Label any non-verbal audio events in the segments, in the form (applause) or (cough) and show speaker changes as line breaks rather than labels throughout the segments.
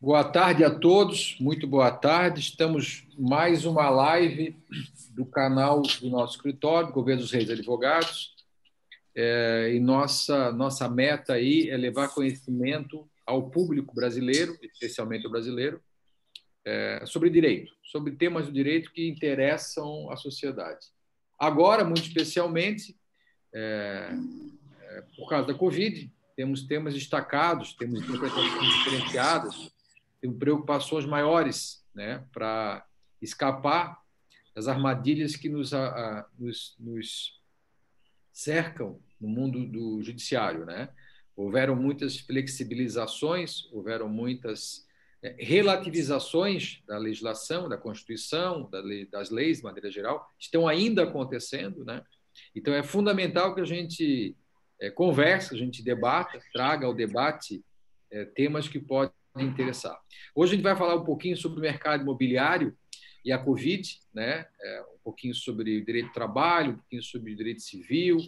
Boa tarde a todos, muito boa tarde. Estamos mais uma live do canal do nosso escritório, Governo dos Reis Advogados. É, e nossa, nossa meta aí é levar conhecimento ao público brasileiro, especialmente o brasileiro, é, sobre direito, sobre temas do direito que interessam a sociedade. Agora, muito especialmente, é por causa da Covid, temos temas destacados, temos interpretações diferenciadas temos preocupações maiores né, para escapar das armadilhas que nos, a, a, nos, nos, cercam no mundo do judiciário. Né? Houveram muitas flexibilizações, houveram muitas é, relativizações da legislação, da Constituição, da lei, das leis, de maneira geral, estão ainda acontecendo. Né? Então, é fundamental que a gente é, converse, a gente debata, traga ao debate é, temas que podem interessar. Hoje a gente vai falar um pouquinho sobre o mercado imobiliário e a Covid, né? É, um pouquinho sobre o direito do trabalho, um pouquinho sobre o direito civil,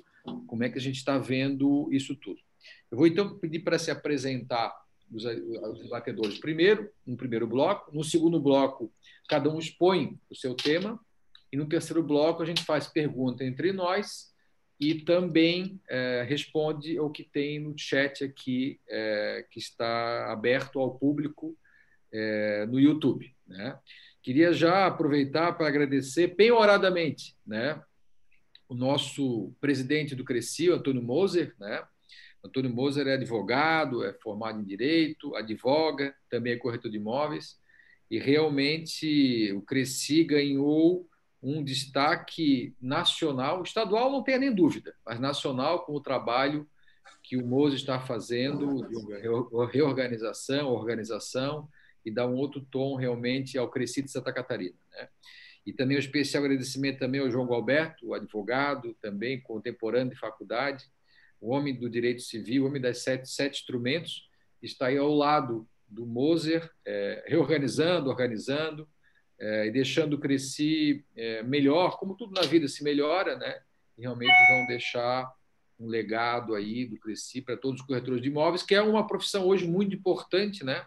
como é que a gente está vendo isso tudo. Eu vou então pedir para se apresentar os, os debatedores primeiro, no primeiro bloco. No segundo bloco, cada um expõe o seu tema. E no terceiro bloco, a gente faz pergunta entre nós e também é, responde ao que tem no chat aqui, é, que está aberto ao público é, no YouTube. Né? Queria já aproveitar para agradecer penhoradamente né, o nosso presidente do Cresci, Antônio Moser. Né? Antônio Moser é advogado, é formado em Direito, advoga, também é corretor de imóveis, e realmente o Cresci ganhou um destaque nacional, estadual não tenha nem dúvida, mas nacional com o trabalho que o Mozo está fazendo de reorganização, organização e dar um outro tom realmente ao Crescido de Santa Catarina. Né? E também um especial agradecimento também ao João Galberto, advogado, também contemporâneo de faculdade, o homem do direito civil, o homem das sete, sete instrumentos, está aí ao lado do Moser, é, reorganizando, organizando, é, e deixando crescer é, melhor, como tudo na vida se melhora, né? E realmente vão deixar um legado aí do Cresci para todos os corretores de imóveis, que é uma profissão hoje muito importante, né?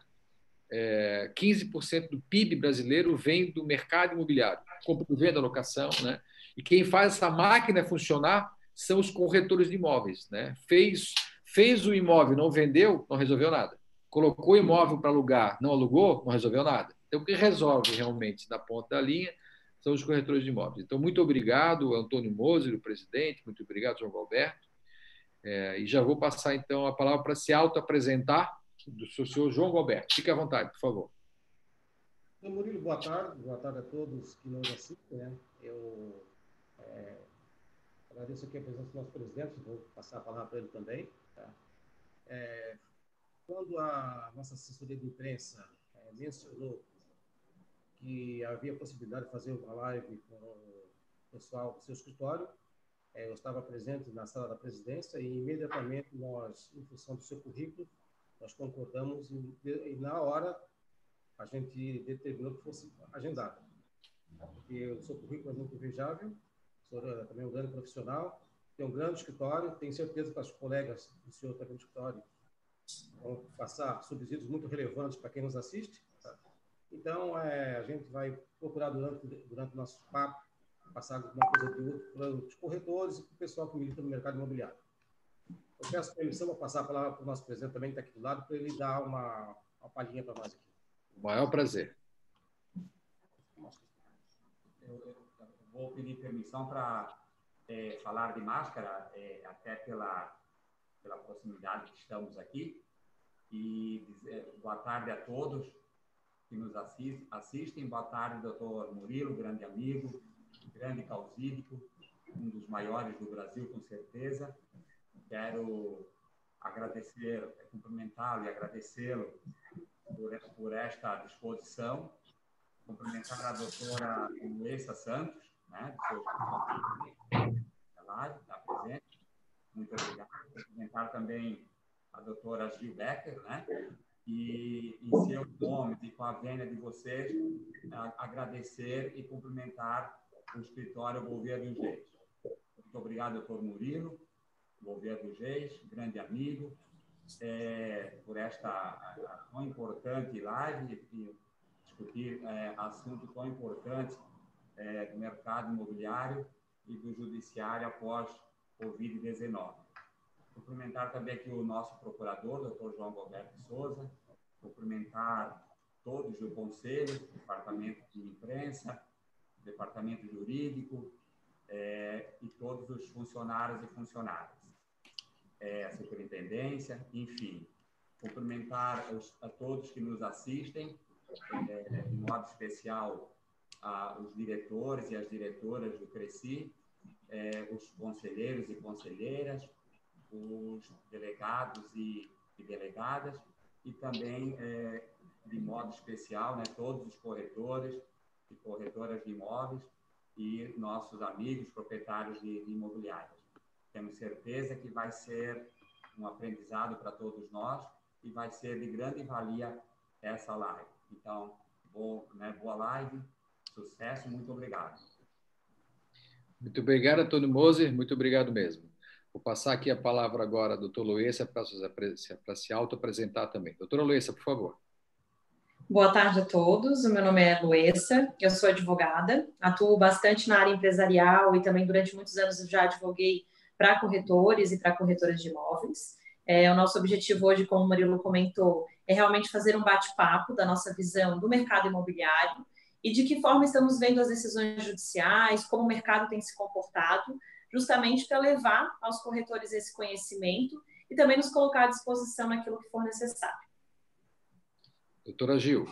É, 15% do PIB brasileiro vem do mercado imobiliário, compra, venda, locação, né? E quem faz essa máquina funcionar são os corretores de imóveis, né? Fez fez o imóvel, não vendeu, não resolveu nada. Colocou o imóvel para alugar, não alugou, não resolveu nada. Então, o que resolve realmente na ponta da linha são os corretores de imóveis. Então, muito obrigado, Antônio Moser, o presidente, muito obrigado, João Alberto. É, e já vou passar, então, a palavra para se auto-apresentar do senhor João Alberto. Fique à vontade, por favor.
Então, Murilo, boa tarde. Boa tarde a todos que nos assistem. Né? Eu é, agradeço aqui a presença do nosso presidente, vou passar a palavra para ele também. Tá? É, quando a nossa assessoria de imprensa é, mencionou que havia possibilidade de fazer uma live com o pessoal do seu escritório. É, eu estava presente na sala da presidência e imediatamente nós, em função do seu currículo, nós concordamos e, e na hora a gente determinou que fosse agendado. Porque o seu currículo é muito invejável, senhor é também um grande profissional, tem um grande escritório, tenho certeza que os colegas do senhor também no escritório vão passar subsídios muito relevantes para quem nos assiste. Então, é, a gente vai procurar durante, durante o nosso papo passar alguma coisa de outro para os corretores e para o pessoal que milita no mercado imobiliário. Eu peço permissão para passar a palavra para o nosso presidente também, que está aqui do lado, para ele dar uma, uma palhinha para nós aqui.
O maior prazer.
Eu, eu, eu vou pedir permissão para é, falar de máscara, é, até pela, pela proximidade que estamos aqui. E dizer boa tarde a todos que nos assistem. Boa tarde, doutor Murilo, grande amigo, grande causídico, um dos maiores do Brasil, com certeza. Quero agradecer, cumprimentá-lo e agradecê-lo por, por, esta disposição. Cumprimentar a doutora Luísa Santos, né, seu está presente. Muito obrigado. Cumprimentar também a doutora Gil Becker, né, e em seu nome e com a vênia de vocês, agradecer e cumprimentar o escritório Gouveia Jeito. Muito obrigado, doutor Murilo. governo Reis, grande amigo, é, por esta a, a tão importante live e discutir é, assunto tão importante é, do mercado imobiliário e do judiciário após Covid-19. Cumprimentar também aqui o nosso procurador, doutor João Roberto Souza, cumprimentar todos do Conselho, Departamento de Imprensa, Departamento Jurídico é, e todos os funcionários e funcionárias, é, a Superintendência, enfim. Cumprimentar os, a todos que nos assistem, é, de modo especial a, os diretores e as diretoras do Cresci, é, os conselheiros e conselheiras, os delegados e, e delegadas, e também, é, de modo especial, né, todos os corretores e corretoras de imóveis e nossos amigos proprietários de, de imobiliárias. Temos certeza que vai ser um aprendizado para todos nós e vai ser de grande valia essa live. Então, boa, né, boa live, sucesso, muito obrigado.
Muito obrigado, Antônio Moser, muito obrigado mesmo. Vou passar aqui a palavra agora ao doutor Luísa para se auto-apresentar também. Doutora Luísa, por favor.
Boa tarde a todos. O meu nome é Luísa, eu sou advogada, atuo bastante na área empresarial e também durante muitos anos já advoguei para corretores e para corretoras de imóveis. É, o nosso objetivo hoje, como o Murilo comentou, é realmente fazer um bate-papo da nossa visão do mercado imobiliário e de que forma estamos vendo as decisões judiciais, como o mercado tem se comportado justamente para levar aos corretores esse conhecimento e também nos colocar à disposição naquilo que for necessário.
Doutora Gil.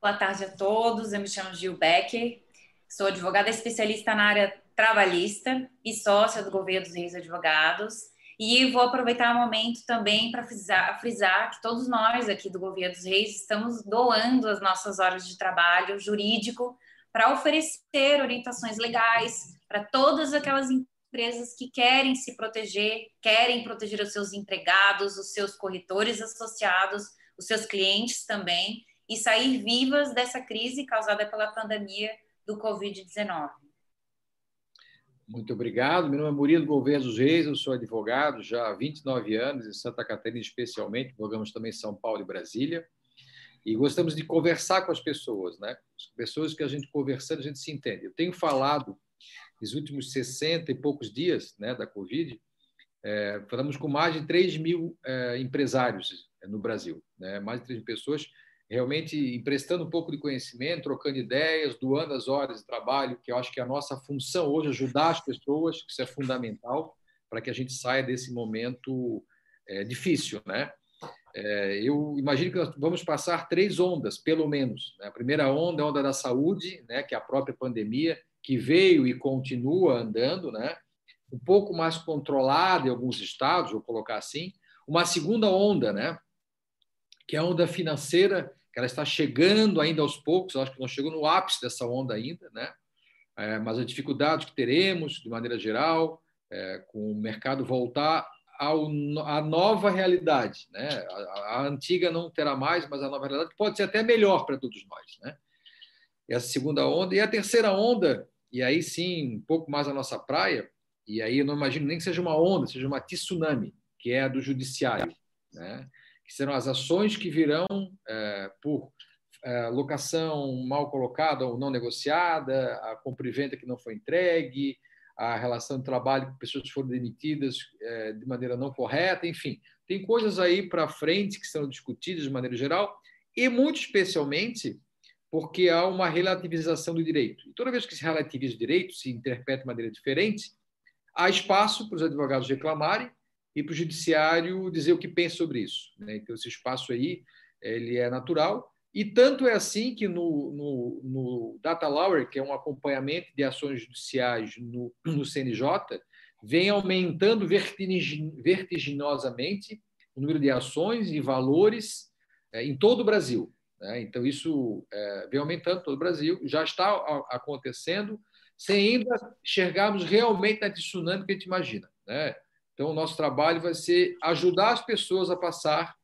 Boa tarde a todos, eu me chamo Gil Becker, sou advogada especialista na área trabalhista e sócia do Governo dos Reis Advogados. E vou aproveitar o momento também para frisar, frisar, que todos nós aqui do Governo dos Reis estamos doando as nossas horas de trabalho jurídico para oferecer orientações legais, para todas aquelas empresas que querem se proteger, querem proteger os seus empregados, os seus corretores associados, os seus clientes também, e sair vivas dessa crise causada pela pandemia do Covid-19.
Muito obrigado. Meu nome é Murilo Gouveia dos Reis, eu sou advogado já há 29 anos, em Santa Catarina especialmente, advogamos também em São Paulo e Brasília. E gostamos de conversar com as pessoas, né? As pessoas que a gente conversando, a gente se entende. Eu tenho falado nos últimos 60 e poucos dias né, da Covid, é, falamos com mais de 3 mil é, empresários é, no Brasil, né? mais de 3 mil pessoas realmente emprestando um pouco de conhecimento, trocando ideias, doando as horas de trabalho, que eu acho que é a nossa função hoje, ajudar as pessoas, que isso é fundamental para que a gente saia desse momento é, difícil, né? É, eu imagino que nós vamos passar três ondas, pelo menos. Né? A primeira onda é a onda da saúde, né, que é a própria pandemia, que veio e continua andando, né? um pouco mais controlada em alguns estados, vou colocar assim. Uma segunda onda, né? que é a onda financeira, que ela está chegando ainda aos poucos, acho que não chegou no ápice dessa onda ainda, né? É, mas a dificuldade que teremos, de maneira geral, é, com o mercado voltar ao, à nova realidade. Né? A, a, antiga não terá mais, mas a nova realidade pode ser até melhor para todos nós. Né? Essa segunda onda. E a terceira onda, e aí sim, um pouco mais a nossa praia, e aí eu não imagino nem que seja uma onda, seja uma tsunami, que é a do judiciário, né? que serão as ações que virão é, por é, locação mal colocada ou não negociada, a compra e venda que não foi entregue, a relação de trabalho com pessoas que foram demitidas é, de maneira não correta, enfim, tem coisas aí para frente que são discutidas de maneira geral, e muito especialmente porque há uma relativização do direito. E toda vez que se relativiza o direito, se interpreta de maneira diferente, há espaço para os advogados reclamarem e para o judiciário dizer o que pensa sobre isso. Né? Então, esse espaço aí ele é natural. E tanto é assim que no, no, no Data Lower, que é um acompanhamento de ações judiciais no, no CNJ, vem aumentando vertiginosamente o número de ações e valores é, em todo o Brasil. Né? Então, isso é, vem aumentando todo o Brasil, já está acontecendo, sem ainda enxergarmos realmente a tsunami que a gente imagina. Né? Então, o nosso trabalho vai ser ajudar as pessoas a passar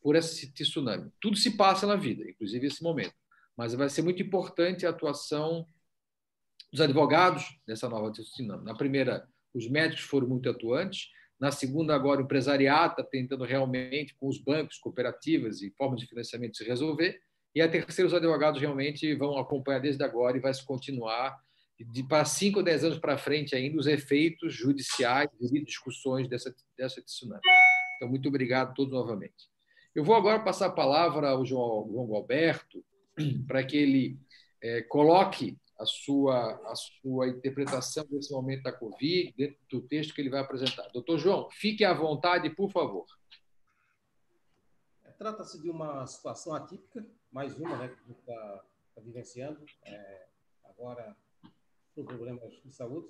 por esse tsunami. Tudo se passa na vida, inclusive esse momento. Mas vai ser muito importante a atuação dos advogados nessa nova tsunami. Na primeira os médicos foram muito atuantes. Na segunda, agora, o empresariado está tentando realmente, com os bancos, cooperativas e formas de financiamento, se resolver. E a terceira, os advogados realmente vão acompanhar desde agora e vai se continuar de para 5 ou 10 anos para frente ainda os efeitos judiciais e discussões dessa, dessa tsunami. Então, muito obrigado a todos novamente. Eu vou agora passar a palavra ao João, João Alberto (clears throat) para que ele é, coloque a sua, a sua interpretação desse momento da Covid dentro do texto que ele vai apresentar. Doutor João, fique à vontade, por favor.
É, trata-se de uma situação atípica, mais uma né, que a gente está tá vivenciando. É, agora, por problemas de saúde.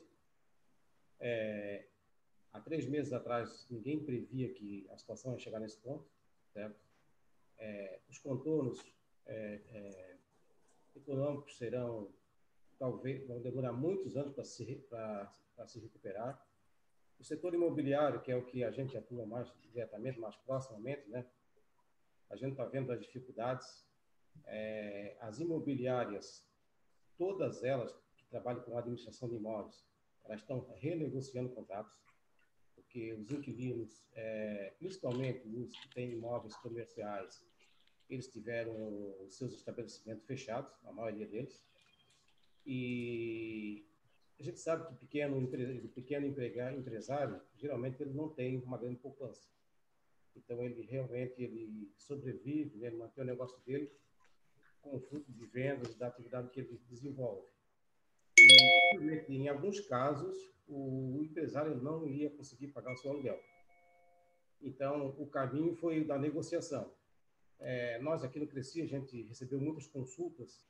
É, há três meses atrás, ninguém previa que a situação ia chegar nesse ponto, certo? É, os contornos é, é econômicos serão talvez vão demorar muitos anos para se para se recuperar. O setor imobiliário, que é o que a gente atua mais diretamente, mais proximamente, né? A gente está vendo as dificuldades. É, as imobiliárias, todas elas que trabalham com administração de imóveis, elas estão renegociando contratos, porque os inquilinos, é, principalmente os que têm imóveis comerciais, eles tiveram os seus estabelecimentos fechados, a maioria deles, e a gente sabe que pequeno, o pequeno empresário, geralmente, ele não tem uma grande poupança. Então, ele realmente ele sobrevive, né, ele mantém o negócio dele com o fruto de vendas da atividade que ele desenvolve. E, em alguns casos, o empresário não ia conseguir pagar o seu aluguel. Então, o caminho foi da negociação. É, nós aqui no Cresci, a gente recebeu muitas consultas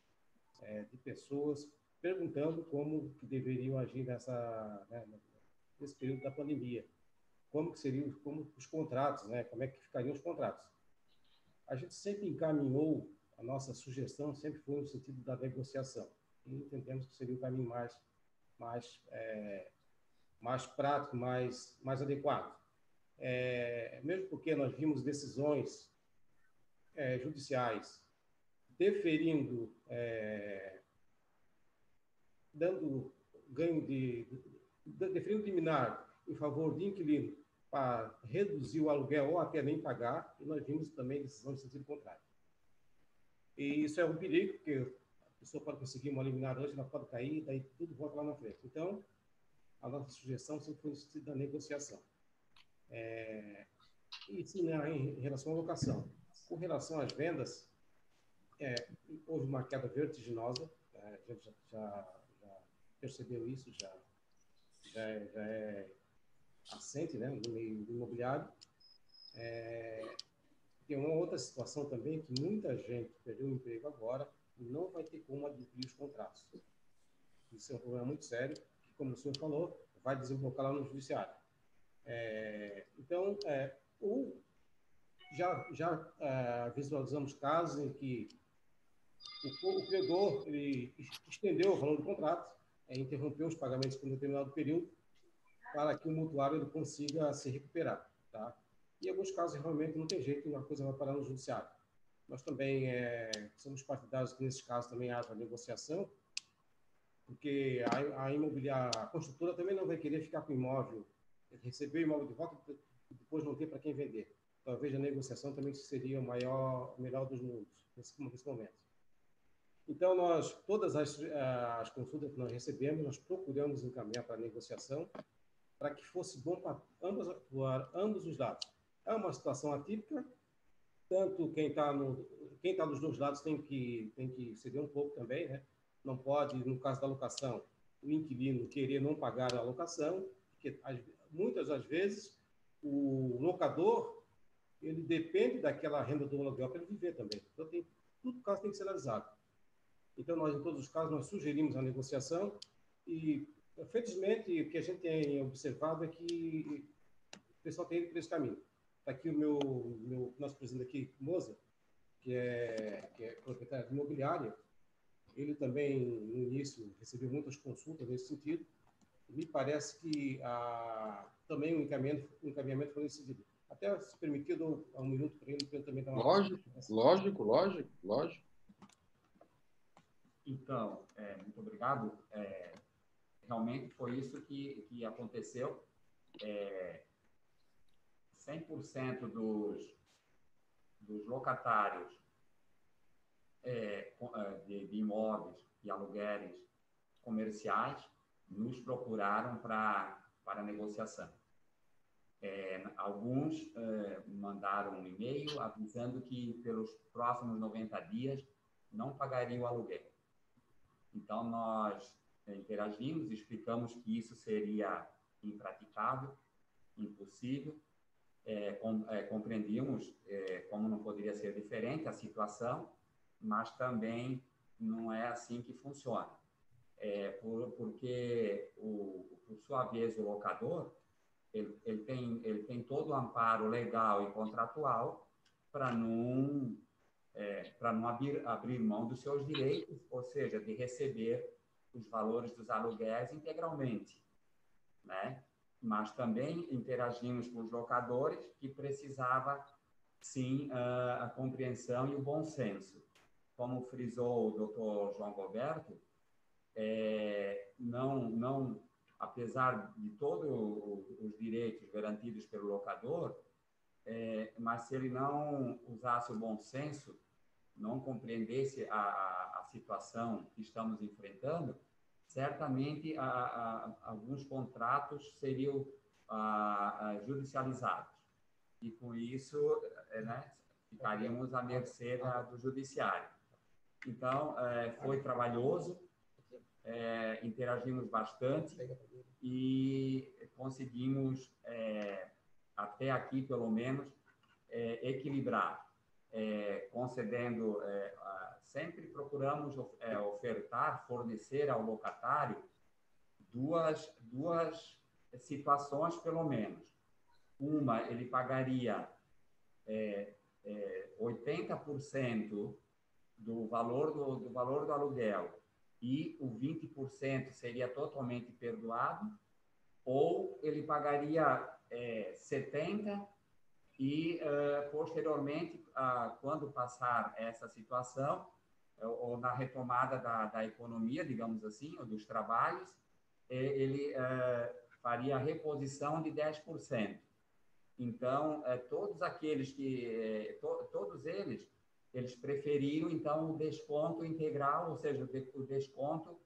é, de pessoas perguntando como que deveriam agir nessa né, nesse período da pandemia, como que seriam como os contratos, né, como é que ficariam os contratos. A gente sempre encaminhou a nossa sugestão sempre foi no sentido da negociação e entendemos que seria o caminho mais mais é, mais prático, mais mais adequado. É, mesmo porque nós vimos decisões é, judiciais deferindo é, dando ganho de, de liminar em favor de inquilino para reduzir o aluguel ou até nem pagar, e nós vimos também decisão de sentido contrário. E isso é um perigo, porque a pessoa pode conseguir uma liminar hoje, ela pode cair, daí tudo volta lá na frente. Então, a nossa sugestão sempre foi no sentido da negociação. É, e sim, né, em relação à locação. Com relação às vendas, é, houve uma queda vertiginosa, é, a gente já, já percebeu isso, já, já, é, já é assente né, no meio imobiliário. É, tem uma outra situação também que muita gente perdeu o emprego agora e não vai ter como adquirir os contratos. Isso é um problema muito sério, que, como o senhor falou, vai desembocar lá no judiciário. É, então, é, o, já, já é, visualizamos casos em que o, o credor ele estendeu o valor do contrato é interromper os pagamentos por um determinado período para que o mutuário consiga se recuperar, tá? E em alguns casos realmente não tem jeito, uma coisa vai parar no judiciário. Nós também é, somos partidários que nesses casos também haja negociação, porque a, a imobiliária, a construtora também não vai querer ficar com o imóvel, receber o imóvel de volta e depois não ter para quem vender. Talvez a negociação também seria o maior, melhor dos mundos nesse, nesse momento. Então, nós, todas as, as consultas que nós recebemos, nós procuramos encaminhar para a negociação para que fosse bom para ambos, ambos os lados. É uma situação atípica, tanto quem está no quem dos dois lados tem que tem que ceder um pouco também, né? Não pode, no caso da locação, o inquilino querer não pagar a locação, porque muitas das vezes o locador ele depende daquela renda do aluguel para ele viver também. Então tem tudo caso tem que ser analisado. Então, nós, em todos os casos, nós sugerimos a negociação e, felizmente, o que a gente tem observado é que o pessoal tem ido por esse caminho. Está aqui o meu, meu nosso presidente aqui, Moza, que é, que é proprietário de imobiliária. Ele também, no início, recebeu muitas consultas nesse sentido. Me parece que a, também o um encaminhamento, um encaminhamento foi nesse sentido. Até se permitido um minuto para ele, para ele também dar uma...
Lógico, lógico, lógico, lógico.
Então, é, muito obrigado. É, realmente foi isso que, que aconteceu. É, 100% dos, dos locatários é, é, de, de, imóveis e aluguéis comerciais nos procuraram pra, para negociação. É, alguns é, mandaram um e-mail avisando que pelos próximos 90 dias não pagariam o aluguel. Então, nós é, interagimos, explicamos que isso seria impraticável, impossível, é, com, é, é, como não poderia ser diferente, a situação, mas também não é assim que funciona. É, por, porque, o, por sua vez, o locador ele, ele, tem, ele tem todo o amparo legal e contratual para não, é, não abrir, abrir mão dos seus direitos, ou seja, de receber os valores dos aluguéis integralmente. Né? mas também interagimos com os locadores que precisava sim a compreensão e o bom senso. Como frisou o Dr. João Roberto, é, não, não, apesar de todos os direitos garantidos pelo locador, é, mas se ele não usasse o bom senso, não compreendesse a, a, situação que estamos enfrentando, certamente a, a, alguns contratos seriam a, judicializados. E com isso, eh, né, ficaríamos à mercê da, do judiciário. Então, é, foi trabalhoso, é, interagimos bastante e conseguimos, é, até aqui pelo menos, equilibrar, concedendo sempre procuramos é, ofertar, fornecer ao locatário duas, duas situações, pelo menos. Uma, ele pagaria é, é, 80% do valor do, do valor do aluguel e o 20% seria totalmente perdoado, ou ele pagaria é, 70% e, uh, posteriormente, uh, quando passar essa situação, ou na retomada da, da economia, digamos assim, ou dos trabalhos, ele é, faria a reposição de 10%. Então, é, todos aqueles que, é, to, todos eles, eles preferiram, então, o desconto integral, ou seja, o desconto,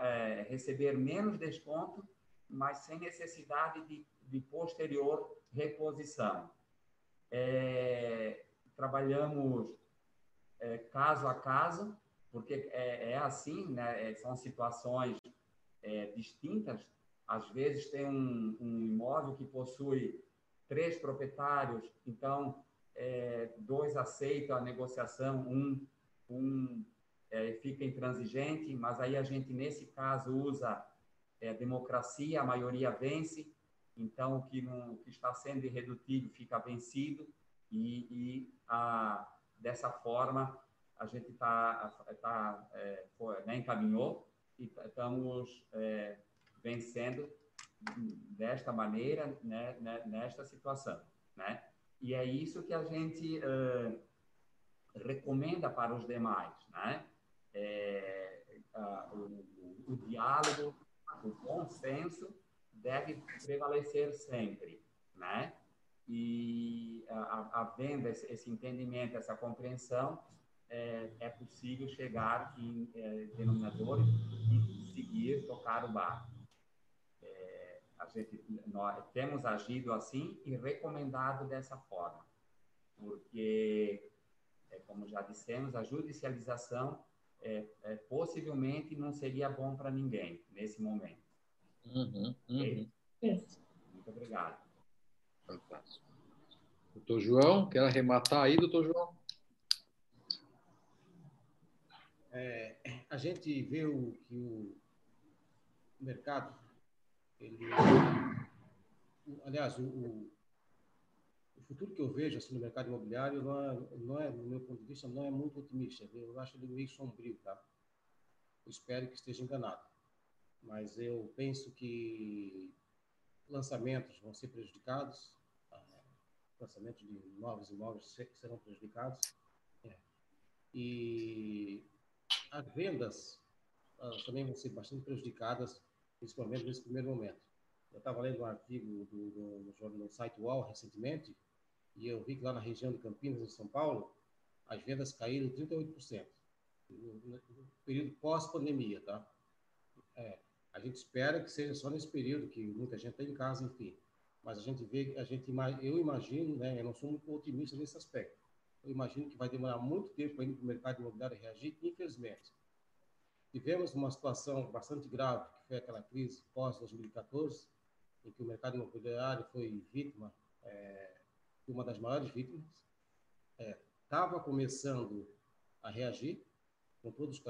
é, receber menos desconto, mas sem necessidade de, de posterior reposição. É, trabalhamos é, caso a caso, porque é, é assim, né? É, são situações é, distintas. Às vezes tem um, um, imóvel que possui três proprietários, então é, dois aceitam a negociação, um, um fica intransigente, mas aí a gente, nesse caso, usa democracia, a maioria vence, então o que, não, o que está sendo irredutível fica vencido e, e a dessa forma, a gente tá, tá, é, foi, né, encaminhou e estamos é, vencendo desta maneira, né, né, nesta situação. Né? E é isso que a gente recomenda para os demais. Né? É, o, o, diálogo, o bom senso deve prevalecer sempre. Né? e havendo esse, entendimento, essa compreensão, é, é possível chegar em é, denominadores e seguir tocar o bar. É, a gente, nós temos agido assim e recomendado dessa forma, porque, é, como já dissemos, a judicialização é, é, possivelmente não seria bom para ninguém nesse momento.
Uhum, uhum.
Muito obrigado.
Fantástico. Doutor João, quer arrematar aí, doutor João?
É, a gente vê o, que o mercado, ele, aliás, o, o, futuro que eu vejo assim, no mercado imobiliário não é, não é, no meu ponto de vista, não é muito otimista. Eu acho ele meio sombrio, tá? Eu espero que esteja enganado. Mas eu penso que lançamentos vão ser prejudicados, lançamento de novos imóveis serão prejudicados. É. E as vendas uh, também vão ser bastante prejudicadas principalmente nesse primeiro momento. Eu estava lendo um artigo do, do, do, no site UOL recentemente, e eu vi que lá na região de Campinas, em São Paulo, as vendas caíram 38%, no, no período pós-pandemia, tá? É, a gente espera que seja só nesse período que muita gente está em casa, enfim. Mas a gente vê, a gente, eu imagino, né? Eu não sou muito otimista nesse aspecto. Eu imagino que vai demorar muito tempo ainda para o mercado imobiliário reagir, infelizmente. Tivemos uma situação bastante grave, que foi aquela crise pós-2014, em que o mercado imobiliário foi vítima, é, uma das maiores vítimas. Estava é, começando a reagir, com todos,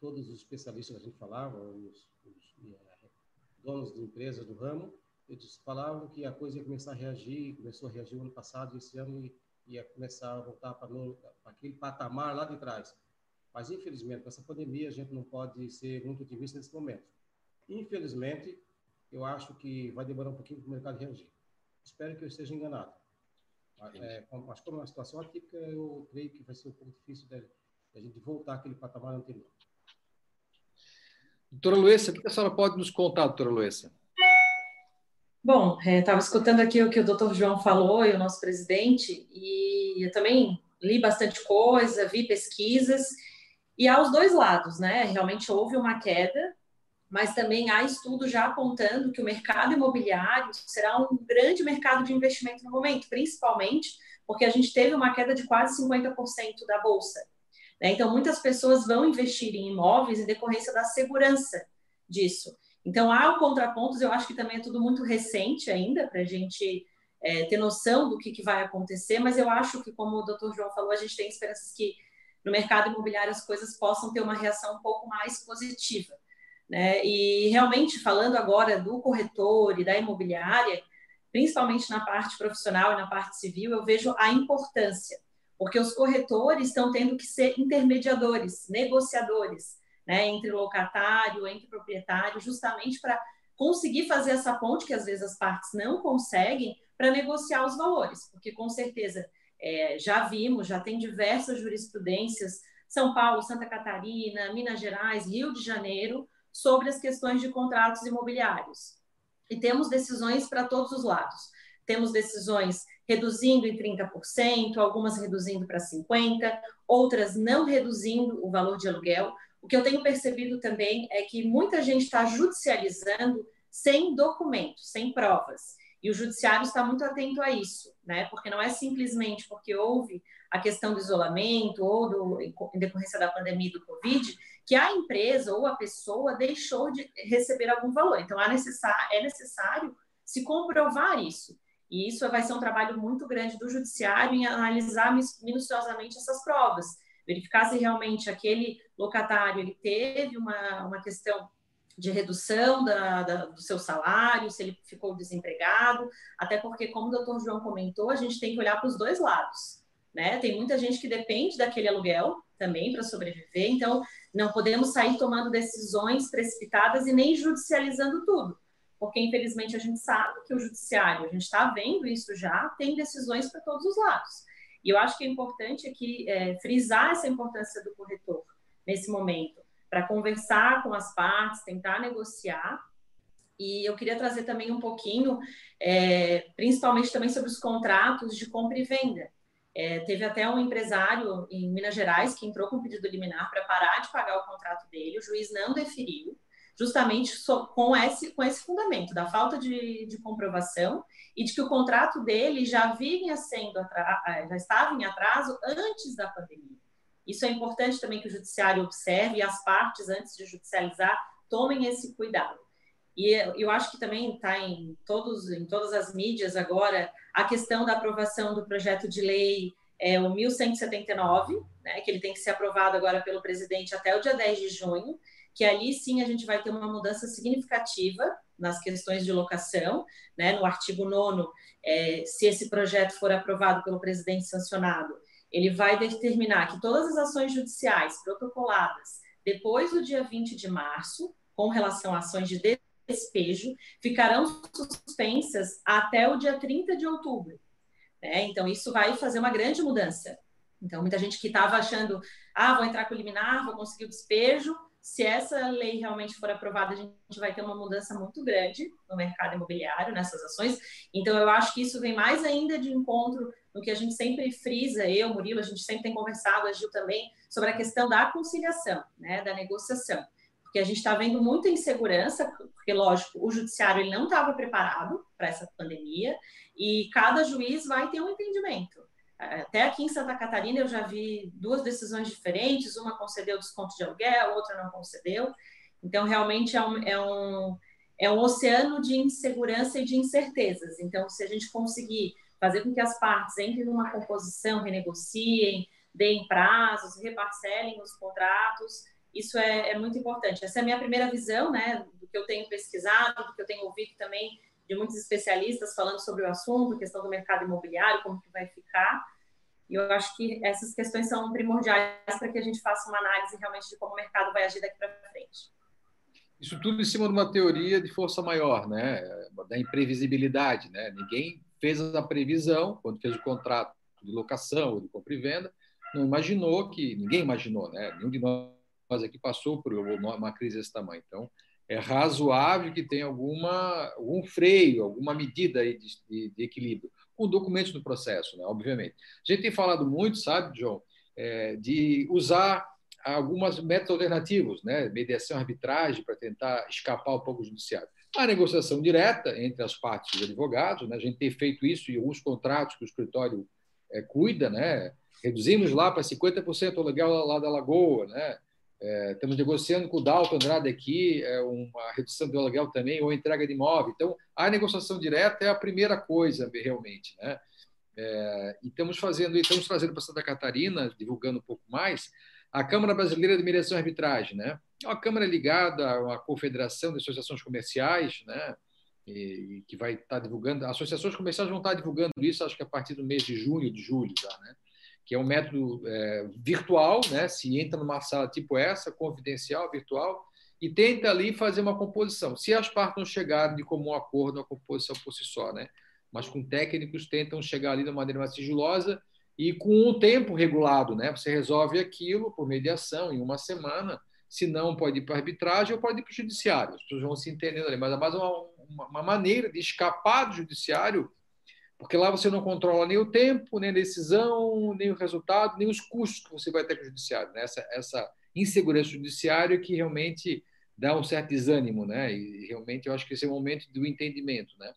todos os especialistas que a gente falava, os, os é, donos de empresas do ramo, eles falavam que a coisa ia começar a reagir, começou a reagir o ano passado, esse ano ia começar a voltar para, para aquele patamar lá de trás. Mas, infelizmente, com essa pandemia, a gente não pode ser muito otimista nesse momento. Infelizmente, eu acho que vai demorar um pouquinho para o mercado reagir. Espero que eu esteja enganado. É, mas como é uma situação atípica, eu creio que vai ser um pouco difícil a gente voltar àquele patamar anterior.
Doutora Luessa, o que a senhora pode nos contar, doutora Luessa?
Bom, estava é, escutando aqui o que o doutor João falou e o nosso presidente, e eu também li bastante coisa, vi pesquisas, e há os dois lados, né? Realmente houve uma queda, mas também há estudos já apontando que o mercado imobiliário será um grande mercado de investimento no momento, principalmente porque a gente teve uma queda de quase 50% da bolsa. Né? Então, muitas pessoas vão investir em imóveis em decorrência da segurança disso. Então, há contrapontos, eu acho que também é tudo muito recente ainda para a gente é, ter noção do que, que vai acontecer, mas eu acho que, como o doutor João falou, a gente tem esperanças que no mercado imobiliário as coisas possam ter uma reação um pouco mais positiva. Né? E realmente, falando agora do corretor e da imobiliária, principalmente na parte profissional e na parte civil, eu vejo a importância, porque os corretores estão tendo que ser intermediadores, negociadores, né, entre locatário, entre proprietário, justamente para conseguir fazer essa ponte que às vezes as partes não conseguem para negociar os valores, porque com certeza é, já vimos, já tem diversas jurisprudências, São Paulo, Santa Catarina, Minas Gerais, Rio de Janeiro, sobre as questões de contratos imobiliários. E temos decisões para todos os lados. Temos decisões reduzindo em 30%, algumas reduzindo para 50%, outras não reduzindo o valor de aluguel. O que eu tenho percebido também é que muita gente está judicializando sem documentos, sem provas. E o judiciário está muito atento a isso, né? Porque não é simplesmente porque houve a questão do isolamento ou do, em decorrência da pandemia do Covid que a empresa ou a pessoa deixou de receber algum valor. Então, é necessário, se comprovar isso. E isso vai ser um trabalho muito grande do judiciário em analisar minuciosamente essas provas, verificar se realmente aquele locatário ele teve uma, uma questão de redução da, da, do seu salário, se ele ficou desempregado, até porque, como o doutor João comentou, a gente tem que olhar para os dois lados. Né? Tem muita gente que depende daquele aluguel também para sobreviver, então não podemos sair tomando decisões precipitadas e nem judicializando tudo, porque infelizmente a gente sabe que o judiciário, a gente está vendo isso já, tem decisões para todos os lados. E eu acho que é importante aqui é, frisar essa importância do corretor nesse momento, para conversar com as partes, tentar negociar. E eu queria trazer também um pouquinho, é, principalmente também sobre os contratos de compra e venda. É, teve até um empresário em Minas Gerais que entrou com um pedido liminar para parar de pagar o contrato dele, o juiz não deferiu, justamente com esse, com esse fundamento da falta de, de comprovação e de que o contrato dele já vinha sendo já estava em atraso antes da pandemia. Isso é importante também que o judiciário observe e as partes, antes de judicializar, tomem esse cuidado. E eu acho que também está em, todos, em todas as mídias agora a questão da aprovação do projeto de lei é, o 1179, né, que ele tem que ser aprovado agora pelo presidente até o dia 10 de junho, que ali sim a gente vai ter uma mudança significativa nas questões de locação, né, no artigo 9 é, se esse projeto for aprovado pelo presidente sancionado, ele vai determinar que todas as ações judiciais protocoladas depois do dia 20 de março, com relação a ações de despejo, ficarão suspensas até o dia 30 de outubro. Né? Então, isso vai fazer uma grande mudança. Então, muita gente que estava achando, ah, vou entrar com liminar, vou conseguir o despejo, se essa lei realmente for aprovada, a gente vai ter uma mudança muito grande no mercado imobiliário, nessas ações. Então, eu acho que isso vem mais ainda de encontro no que a gente sempre frisa, eu, Murilo, a gente sempre tem conversado, a Gil também, sobre a questão da conciliação, né, da negociação. Porque a gente está vendo muita insegurança, porque, lógico, o judiciário ele não estava preparado para essa pandemia, e cada juiz vai ter um entendimento. Até aqui em Santa Catarina eu já vi duas decisões diferentes, uma concedeu desconto de aluguel, outra não concedeu. Então, realmente é um, é um, é um oceano de insegurança e de incertezas. Então, se a gente conseguir fazer com que as partes entrem numa composição, renegociem, deem prazos, reparcelem os contratos, isso é, é, muito importante. Essa é a minha primeira visão, né, do que eu tenho pesquisado, do que eu tenho ouvido também de muitos especialistas falando sobre o assunto, questão do mercado imobiliário, como que vai ficar. E eu acho que essas questões são primordiais para que a gente faça uma análise realmente de como o mercado vai agir daqui para frente.
Isso tudo em cima de uma teoria de força maior, né? da imprevisibilidade. Né? Ninguém fez a previsão, quando fez o contrato de locação ou de compra e venda, não imaginou que, ninguém imaginou, né? nenhum de nós aqui passou por uma crise desse tamanho. Então, é razoável que tenha alguma, algum freio, alguma medida aí de, de, de equilíbrio, com documentos no processo, né, obviamente. A gente tem falado muito, sabe, João, é, de usar algumas métodos alternativos, né, mediação, arbitragem, para tentar escapar um pouco do judiciário. A negociação direta entre as partes dos advogados, né, a gente tem feito isso em alguns contratos que o escritório é, cuida, né, reduzimos lá para 50% o aluguel lá da Lagoa, né, é, estamos negociando com o Dalton Andrade aqui é, uma redução do aluguel também, ou entrega de imóvel. Então, a negociação direta é a primeira coisa, realmente. Né? É, e estamos fazendo, estamos trazendo para Santa Catarina, divulgando um pouco mais, a Câmara Brasileira de Mediação e Arbitragem. Né? É uma Câmara ligada a uma confederação de associações comerciais, né? E, e que vai estar divulgando. As associações comerciais vão estar divulgando isso, acho que a partir do mês de junho, de julho já, né? Que é um método é, virtual, né? se entra numa sala tipo essa, confidencial, virtual, e tenta ali fazer uma composição. Se as partes não chegarem de comum acordo, a composição por si só, né? mas com técnicos tentam chegar ali de uma maneira mais sigilosa e com um tempo regulado. Né? Você resolve aquilo por mediação em uma semana, se não pode ir para arbitragem ou pode ir para o judiciário. As pessoas vão se entendendo ali, mas é mais uma, uma maneira de escapar do judiciário porque lá você não controla nem o tempo, nem a decisão, nem o resultado, nem os custos que você vai ter com o judiciário. Né? Essa, essa insegurança judiciária que realmente dá um certo desânimo, né? E realmente eu acho que esse é o momento do entendimento, né?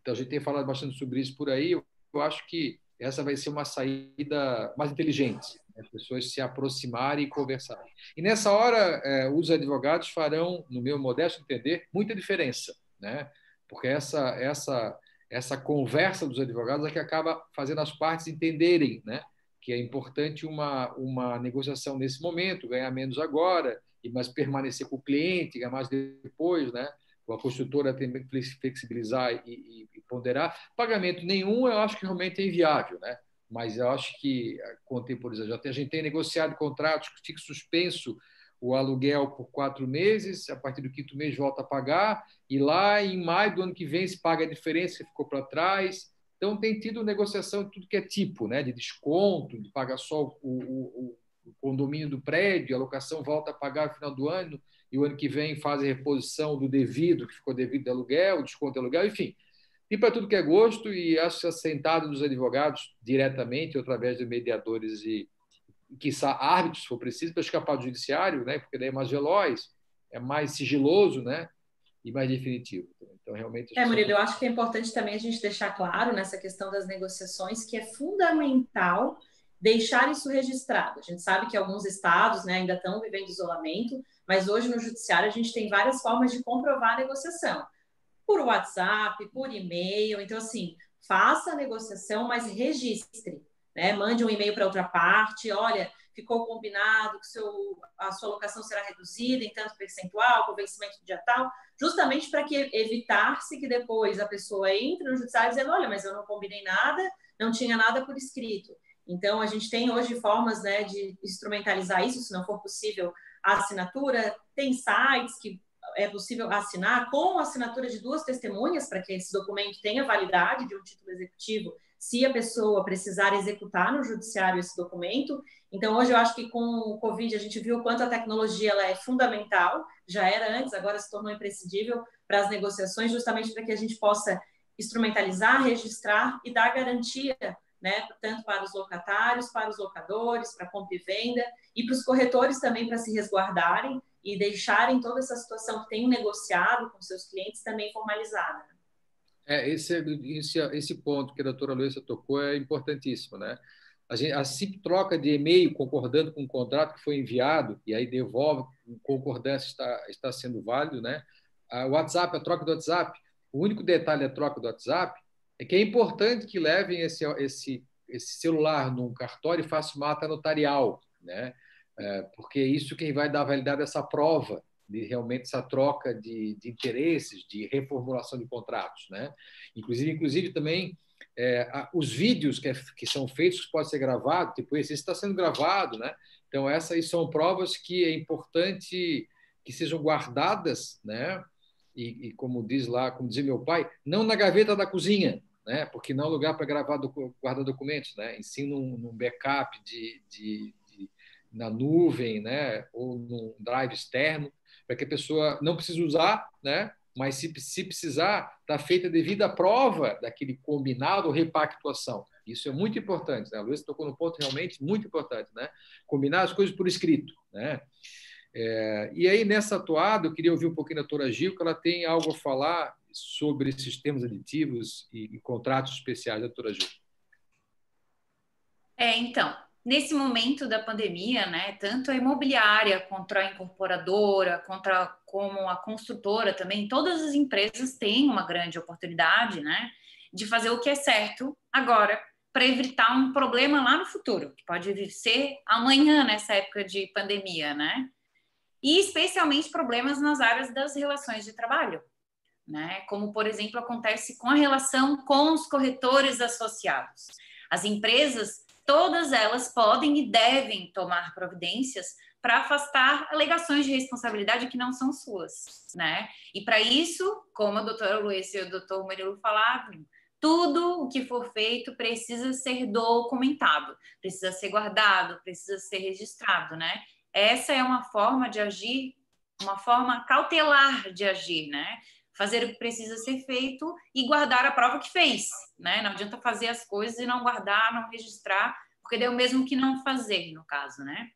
Então a gente tem falado bastante sobre isso por aí. Eu acho que essa vai ser uma saída mais inteligente, né? as pessoas se aproximarem e conversarem. E nessa hora, é, os advogados farão, no meu modesto entender, muita diferença, né? Porque essa essa essa conversa dos advogados é que acaba fazendo as partes entenderem né, que é importante uma, uma negociação nesse momento, ganhar menos agora, e mas permanecer com o cliente, ganhar mais depois, né? a construtora tem que flexibilizar e, e, ponderar. Pagamento nenhum, eu acho que realmente é inviável, né? mas eu acho que, contemporiza, já tem, a gente tem negociado contratos que fica suspenso o aluguel por quatro meses, a partir do quinto mês volta a pagar, e lá em maio do ano que vem se paga a diferença que ficou para trás. Então, tem tido negociação de tudo que é tipo, né? de desconto, de pagar só o, o, o condomínio do prédio, a locação volta a pagar no final do ano, e o ano que vem faz a reposição do devido, que ficou devido de aluguel, desconto de aluguel, enfim. E para tudo que é gosto, e acho assentado dos advogados diretamente, através de mediadores e que árbitros, se for preciso, para escapar do judiciário, né? porque daí é mais veloz, é mais sigiloso né? e mais definitivo. Então, realmente.
É, Murilo, eu acho que é importante também a gente deixar claro nessa questão das negociações que é fundamental deixar isso registrado. A gente sabe que alguns estados né, ainda estão vivendo isolamento, mas hoje no judiciário a gente tem várias formas de comprovar a negociação. Por WhatsApp, por e-mail. Então, assim, faça a negociação, mas registre né? Mande um e-mail para outra parte, olha, ficou combinado que seu, a sua locação será reduzida em tanto percentual, com vencimento dia tal, justamente para que evitar-se que depois a pessoa entre no judiciário dizendo, olha, mas eu não combinei nada, não tinha nada por escrito. Então, a gente tem hoje formas né, de instrumentalizar isso, se não for possível a assinatura, tem sites que é possível assinar com assinatura de duas testemunhas para que esse documento tenha validade de um título executivo se a pessoa precisar executar no judiciário esse documento. Então, hoje eu acho que com o Covid a gente viu o quanto a tecnologia ela é fundamental, já era antes, agora se tornou imprescindível para as negociações, justamente para que a gente possa instrumentalizar, registrar e dar garantia, né, tanto para os locatários, para os locadores, para compra e venda, e para os corretores também para se resguardarem e deixarem toda essa situação que tem negociado com seus clientes também formalizada.
É, esse, esse, esse ponto que a doutora Luísa tocou é importantíssimo, né? A, gente, a simples troca de e-mail concordando com o contrato que foi enviado e aí devolve, concordância está, está sendo válido, né? O WhatsApp, a troca do WhatsApp, o único detalhe da troca do WhatsApp é que é importante que levem esse, esse, esse celular num cartório e façam mata notarial, né? É, porque é isso que vai dar validade a essa prova de realmente essa troca de, de interesses, de reformulação de contratos, né? Inclusive, inclusive também é, os vídeos que, é, que, são feitos que podem ser gravados, tipo esse, está sendo gravado, né? Então essas são provas que é importante que sejam guardadas, né? E, e como diz lá, como dizia meu pai, não na gaveta da cozinha, né? Porque não é lugar para gravar guardar documentos, né? Ensina num, num backup de, de, de, na nuvem, né? Ou num drive externo, para que a pessoa não precise usar, né? Mas se, se precisar, está feita devida prova daquele combinado ou repactuação. Isso é muito importante, né? A Luísa tocou num ponto realmente muito importante, né? Combinar as coisas por escrito, né? É, e aí, nessa atuada, eu queria ouvir um pouquinho da doutora Gil, que ela tem algo a falar sobre esses termos aditivos e, e contratos especiais, doutora Gil.
É, então, nesse momento da pandemia, né, tanto a imobiliária contra a incorporadora, contra como a construtora também, todas as empresas têm uma grande oportunidade, né, de fazer o que é certo agora para evitar um problema lá no futuro, que pode ser amanhã nessa época de pandemia, né? E especialmente problemas nas áreas das relações de trabalho, né? Como por exemplo acontece com a relação com os corretores associados. As empresas todas elas podem e devem tomar providências para afastar alegações de responsabilidade que não são suas, né? E para isso, como a doutora Luiz e o doutor Murilo falaram, tudo o que for feito precisa ser documentado, precisa ser guardado, precisa ser registrado, né? Essa é uma forma de agir, uma forma cautelar de agir, né? Fazer o que precisa ser feito e guardar a prova que fez, né? Não adianta fazer as coisas e não guardar, não registrar, porque deu mesmo que não fazer, no caso, né?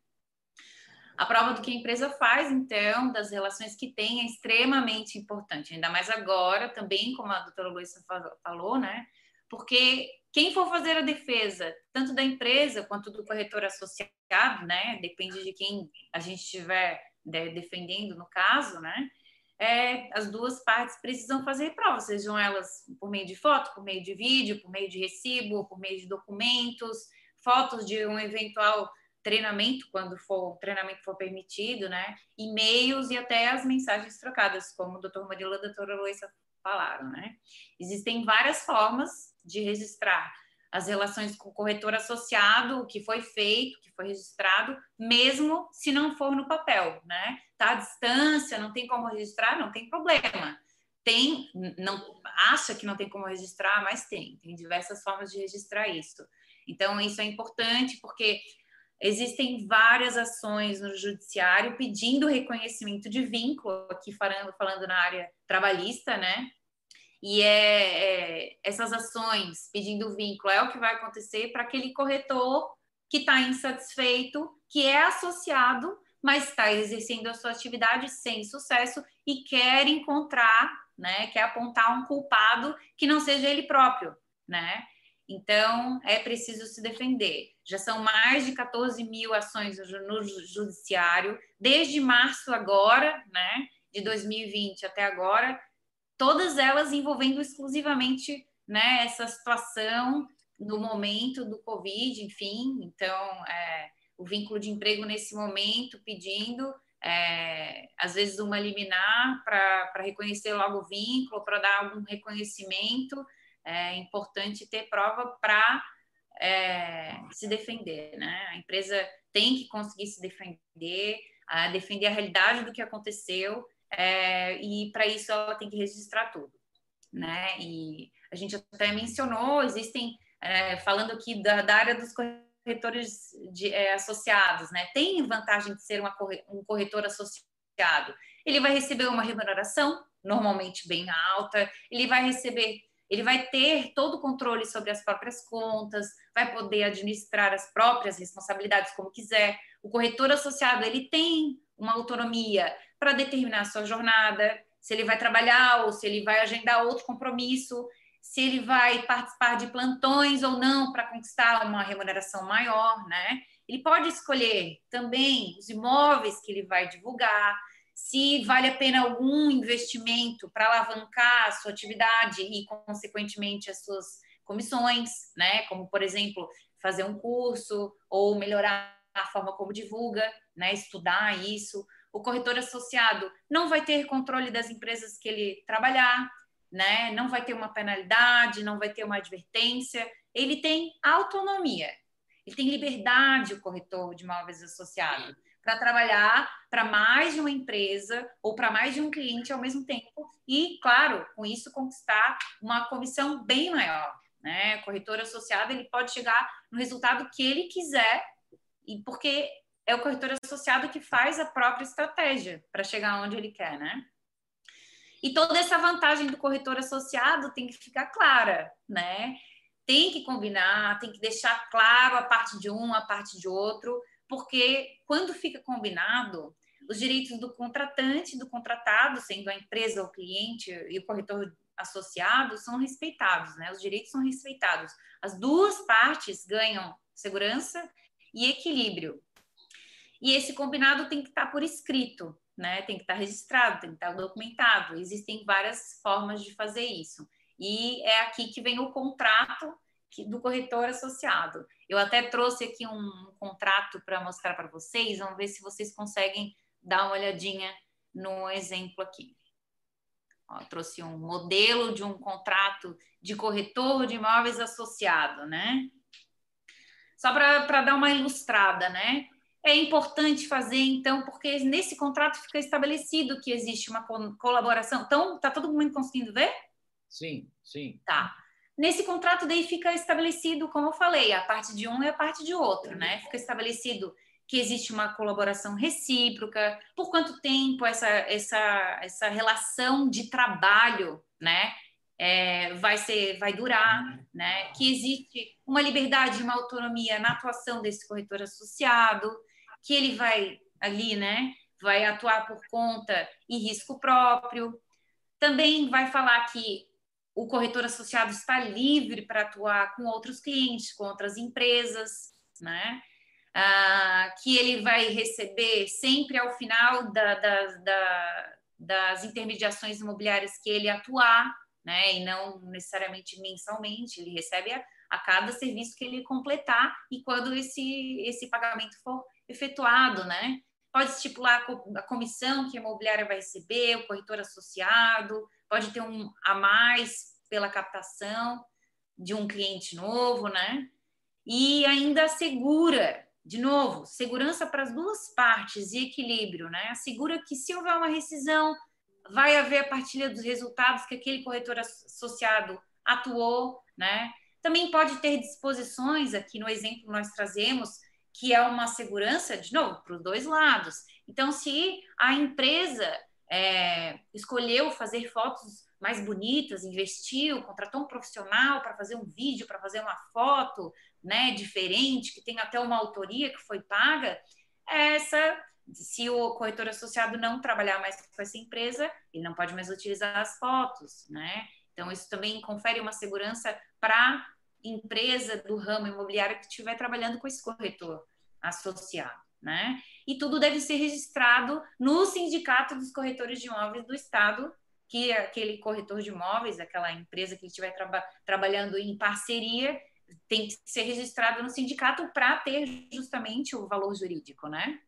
A prova do que a empresa faz, então, das relações que tem, é extremamente importante, ainda mais agora, também, como a doutora Luísa falou, né? Porque quem for fazer a defesa, tanto da empresa quanto do corretor associado, né? Depende de quem a gente estiver né, defendendo no caso, né? É, as duas partes precisam fazer provas, sejam elas por meio de foto, por meio de vídeo, por meio de recibo, por meio de documentos, fotos de um eventual treinamento, quando for, o treinamento for permitido, né? E-mails e até as mensagens trocadas, como o doutor Murilo e a doutora Luísa falaram, né? Existem várias formas de registrar as relações com o corretor associado, o que foi feito, o que foi registrado, mesmo se não for no papel, né? Tá à distância, não tem como registrar, não tem problema. Tem, não acha que não tem como registrar, mas tem. Tem diversas formas de registrar isso. Então isso é importante porque existem várias ações no judiciário pedindo reconhecimento de vínculo, aqui falando, falando na área trabalhista, né? E é, é, essas ações pedindo vínculo é o que vai acontecer para aquele corretor que está insatisfeito, que é associado, mas está exercendo a sua atividade sem sucesso e quer encontrar, né, quer apontar um culpado que não seja ele próprio, né? Então, é preciso se defender. Já são mais de 14 mil ações no judiciário, desde março agora, né, de 2020 até agora, todas elas envolvendo exclusivamente né, essa situação no momento do Covid, enfim, então é, o vínculo de emprego nesse momento pedindo é, às vezes uma liminar para reconhecer logo o vínculo, para dar algum reconhecimento, é importante ter prova para é, se defender, né? A empresa tem que conseguir se defender, a defender a realidade do que aconteceu é, e para isso ela tem que registrar tudo, né? E a gente até mencionou, existem é, falando aqui da, da, área dos corretores de, é, associados, né? Tem vantagem de ser um corretor associado. Ele vai receber uma remuneração normalmente bem alta, ele vai receber ele vai ter todo o controle sobre as próprias contas, vai poder administrar as próprias responsabilidades como quiser. O corretor associado ele tem uma autonomia para determinar a sua jornada, se ele vai trabalhar ou se ele vai agendar outro compromisso, se ele vai participar de plantões ou não para conquistar uma remuneração maior, né? Ele pode escolher também os imóveis que ele vai divulgar, se vale a pena algum investimento para alavancar a sua atividade e, consequentemente, as suas comissões, né? Como, por exemplo, fazer um curso ou melhorar a forma como divulga, né? Estudar isso. O corretor associado não vai ter controle das empresas que ele trabalhar, né? Não vai ter uma penalidade, não vai ter uma advertência. Ele tem autonomia. Ele tem liberdade, o corretor de imóveis associado para trabalhar para mais de uma empresa ou para mais de um cliente ao mesmo tempo e, claro, com isso conquistar uma comissão bem maior. Né? O corretor associado ele pode chegar no resultado que ele quiser e porque é o corretor associado que faz a própria estratégia para chegar onde ele quer, né? E toda essa vantagem do corretor associado tem que ficar clara, né? Tem que combinar, tem que deixar claro a parte de um, a parte de outro, porque quando fica combinado, os direitos do contratante, do contratado, sendo a empresa o cliente e o corretor associado, são respeitados, né? Os direitos são respeitados. As duas partes ganham segurança e equilíbrio. E esse combinado tem que estar por escrito, né? Tem que estar registrado, tem que estar documentado. Existem várias formas de fazer isso. E é aqui que vem o contrato do corretor associado. Eu até trouxe aqui um contrato para mostrar para vocês, vamos ver se vocês conseguem dar uma olhadinha no exemplo aqui. Ó, trouxe um modelo de um contrato de corretor de imóveis associado, né? Só para dar uma ilustrada, né? É importante fazer, então, porque nesse contrato fica estabelecido que existe uma colaboração. Então, tá todo mundo conseguindo ver?
Sim, sim.
Tá. Nesse contrato daí fica estabelecido, como eu falei, a parte de um e a parte de outro, né? Fica estabelecido que existe uma colaboração recíproca, por quanto tempo essa, essa, essa relação de trabalho, né? É, vai ser, vai durar, né? Que existe uma liberdade, uma autonomia na atuação desse corretor associado, que ele vai ali, né? Vai atuar por conta e risco próprio. Também vai falar que o corretor associado está livre para atuar com outros clientes, com outras empresas, né? Ah, que ele vai receber sempre ao final da, da, da, das intermediações imobiliárias que ele atuar, né? E não necessariamente mensalmente, ele recebe a, a cada serviço que ele completar e quando esse, esse pagamento for efetuado, né? Pode estipular a comissão que a imobiliária vai receber, o corretor associado, pode ter um a mais pela captação de um cliente novo, né? E ainda assegura, de novo, segurança para as duas partes e equilíbrio, né? Assegura que se houver uma rescisão, vai haver a partilha dos resultados que aquele corretor associado atuou, né? Também pode ter disposições, aqui no exemplo nós trazemos, que é uma segurança, de novo, para os dois lados. Então, se a empresa é, escolheu fazer fotos mais bonitas, investiu, contratou um profissional para fazer um vídeo, para fazer uma foto, né, diferente, que tem até uma autoria que foi paga, essa, se o corretor associado não trabalhar mais com essa empresa, ele não pode mais utilizar as fotos, né? Então isso também confere uma segurança para empresa do ramo imobiliário que estiver trabalhando com esse corretor associado, né? E tudo deve ser registrado no Sindicato dos Corretores de Imóveis do Estado que aquele corretor de imóveis, aquela empresa que estiver traba trabalhando em parceria, tem que ser registrado no sindicato para ter justamente o valor jurídico, né?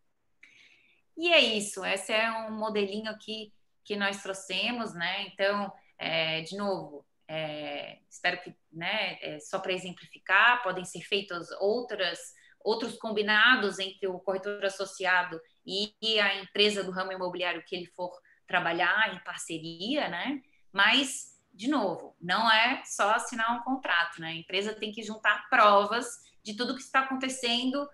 E é isso, esse é um modelinho aqui que nós trouxemos, né? Então, é, de novo, é, espero que, né, é, só para exemplificar, podem ser feitos outras, outros combinados entre o corretor associado e, e a empresa do ramo imobiliário que ele for trabalhar em parceria, né? Mas de novo, não é só assinar um contrato, né? A empresa tem que juntar provas de tudo que está acontecendo,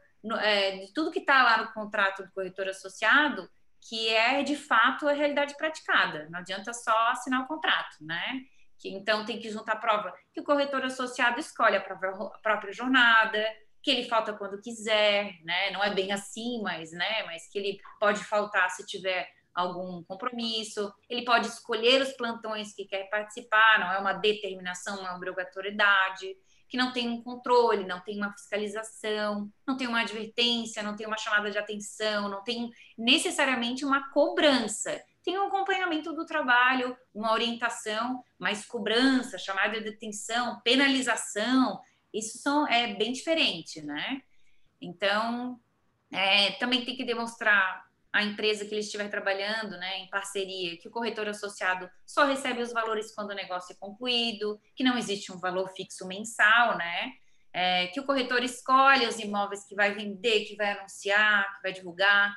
é, de tudo que está lá no contrato do corretor associado, que é de fato a realidade praticada. Não adianta só assinar o contrato, né? Que, então tem que juntar prova que o corretor associado escolhe a própria, a própria jornada, que ele falta quando quiser, né? Não é bem assim, mas, né? Mas que ele pode faltar se tiver algum compromisso, ele pode escolher os plantões que quer participar, não é uma determinação, uma obrigatoriedade, que não tem um controle, não tem uma fiscalização, não tem uma advertência, não tem uma chamada de atenção, não tem necessariamente uma cobrança. Tem um acompanhamento do trabalho, uma orientação, mas cobrança, chamada de atenção, penalização, isso são, é bem diferente, né? Então, é, também tem que demonstrar a empresa que ele estiver trabalhando, né, em parceria, que o corretor associado só recebe os valores quando o negócio é concluído, que não existe um valor fixo mensal, né, é, que o corretor escolhe os imóveis que vai vender, que vai anunciar, que vai divulgar,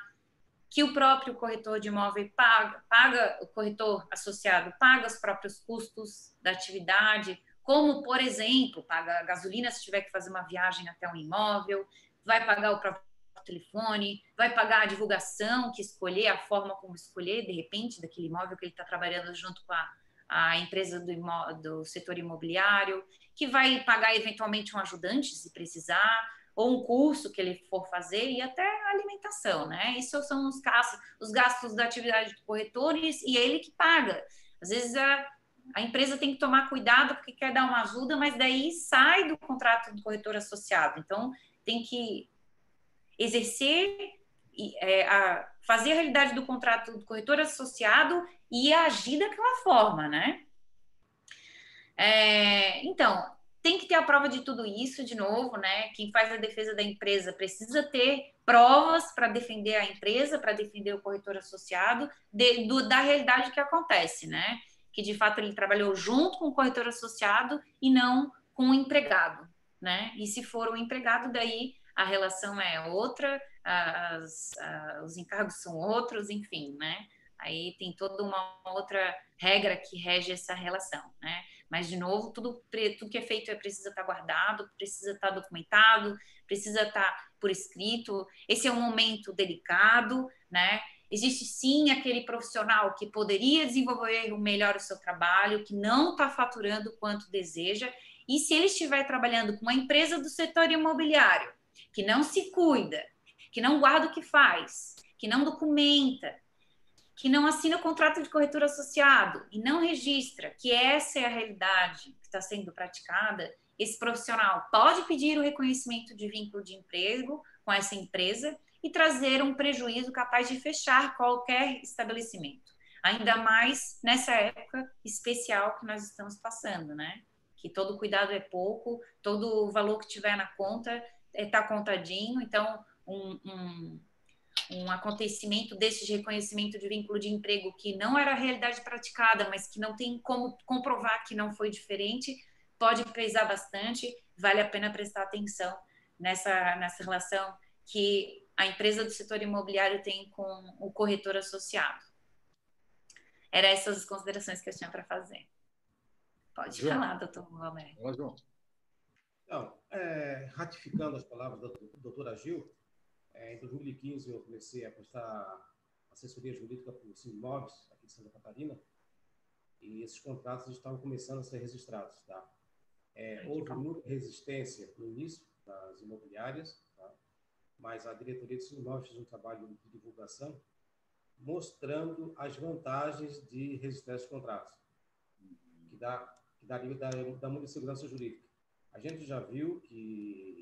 que o próprio corretor de imóvel paga, paga o corretor associado paga os próprios custos da atividade, como, por exemplo, paga a gasolina se tiver que fazer uma viagem até um imóvel, vai pagar o próprio telefone, vai pagar a divulgação que escolher, a forma como escolher, de repente, daquele imóvel que ele está trabalhando junto com a, a empresa do, imó do setor imobiliário, que vai pagar eventualmente um ajudante, se precisar, ou um curso que ele for fazer, e até alimentação, né? Isso são os gastos, os gastos da atividade do corretor e, e ele que paga. Às vezes a a empresa tem que tomar cuidado porque quer dar uma ajuda, mas daí sai do contrato do corretor associado. Então, tem que exercer, é, a, fazer a realidade do contrato do corretor associado e agir daquela forma, né? É, então, tem que ter a prova de tudo isso, de novo, né? Quem faz a defesa da empresa precisa ter provas para defender a empresa, para defender o corretor associado, de, do, da realidade que acontece, né? que de fato ele trabalhou junto com o corretor associado e não com o empregado, né? E se for o empregado, daí a relação é outra, as, as, os encargos são outros, enfim, né? Aí tem toda uma outra regra que rege essa relação, né? Mas, de novo, tudo, tudo que é feito é, precisa estar guardado, precisa estar documentado, precisa estar por escrito. Esse é um momento delicado, né? Existe sim aquele profissional que poderia desenvolver melhor o seu trabalho, que não está faturando quanto deseja, e se ele estiver trabalhando com uma empresa do setor imobiliário, que não se cuida, que não guarda o que faz, que não documenta, que não assina o contrato de corretor associado e não registra que essa é a realidade que está sendo praticada, esse profissional pode pedir o reconhecimento de vínculo de emprego com essa empresa e trazer um prejuízo capaz de fechar qualquer estabelecimento. Ainda mais nessa época especial que nós estamos passando, né? Que todo cuidado é pouco, todo o valor que tiver na conta está é, contadinho, então um, um, um acontecimento desse de reconhecimento de vínculo de emprego que não era a realidade praticada, mas que não tem como comprovar que não foi diferente, pode pesar bastante, vale a pena prestar atenção nessa, nessa relação que a empresa do setor imobiliário tem com o corretor associado. Eram essas as considerações que eu tinha para fazer. Pode João. falar, doutor Romero. Olá, João.
Então, é, ratificando as palavras da doutora Gil, é, em 2015 eu comecei a prestar assessoria jurídica para os imóveis aqui de Santa Catarina e esses contratos estavam começando a ser registrados. Tá? É, houve muita resistência no início das imobiliárias, mas a diretoria de imóveis fez um trabalho de divulgação mostrando as vantagens de registrar esses contratos, que dá, que dá, muita segurança jurídica. A gente já viu que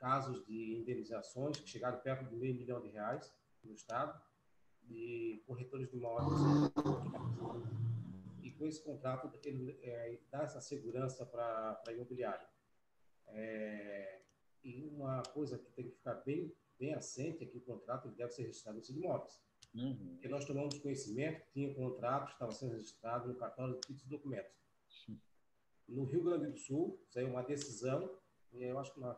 casos de indenizações que chegaram perto de meio milhão de reais no Estado, de corretores de imóveis. E com esse contrato, ele é, dá essa segurança para a imobiliária. É, e uma coisa que tem que ficar bem, bem assente é que o contrato deve ser registrado nos imóveis. Uhum. Porque nós tomamos conhecimento que tinha contrato, estava sendo registrado no cartório de títulos e documentos. No Rio Grande do Sul, saiu uma decisão, eu acho que na,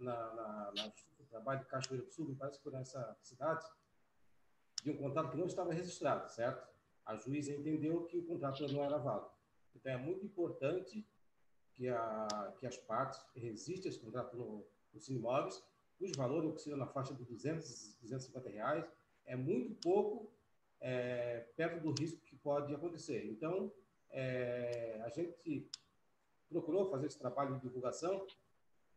na, na, na Trabalho de Cachoeira do Sul, me parece que foi nessa cidade, de um contrato que não estava registrado, certo? A juíza entendeu que o contrato não era válido. Então, é muito importante que, a, que as partes resistam a esse contrato no, nos imóveis, valor oscila na faixa de 200, 250 reais, é muito pouco é, perto do risco que pode acontecer. Então, é, a gente procurou fazer esse trabalho de divulgação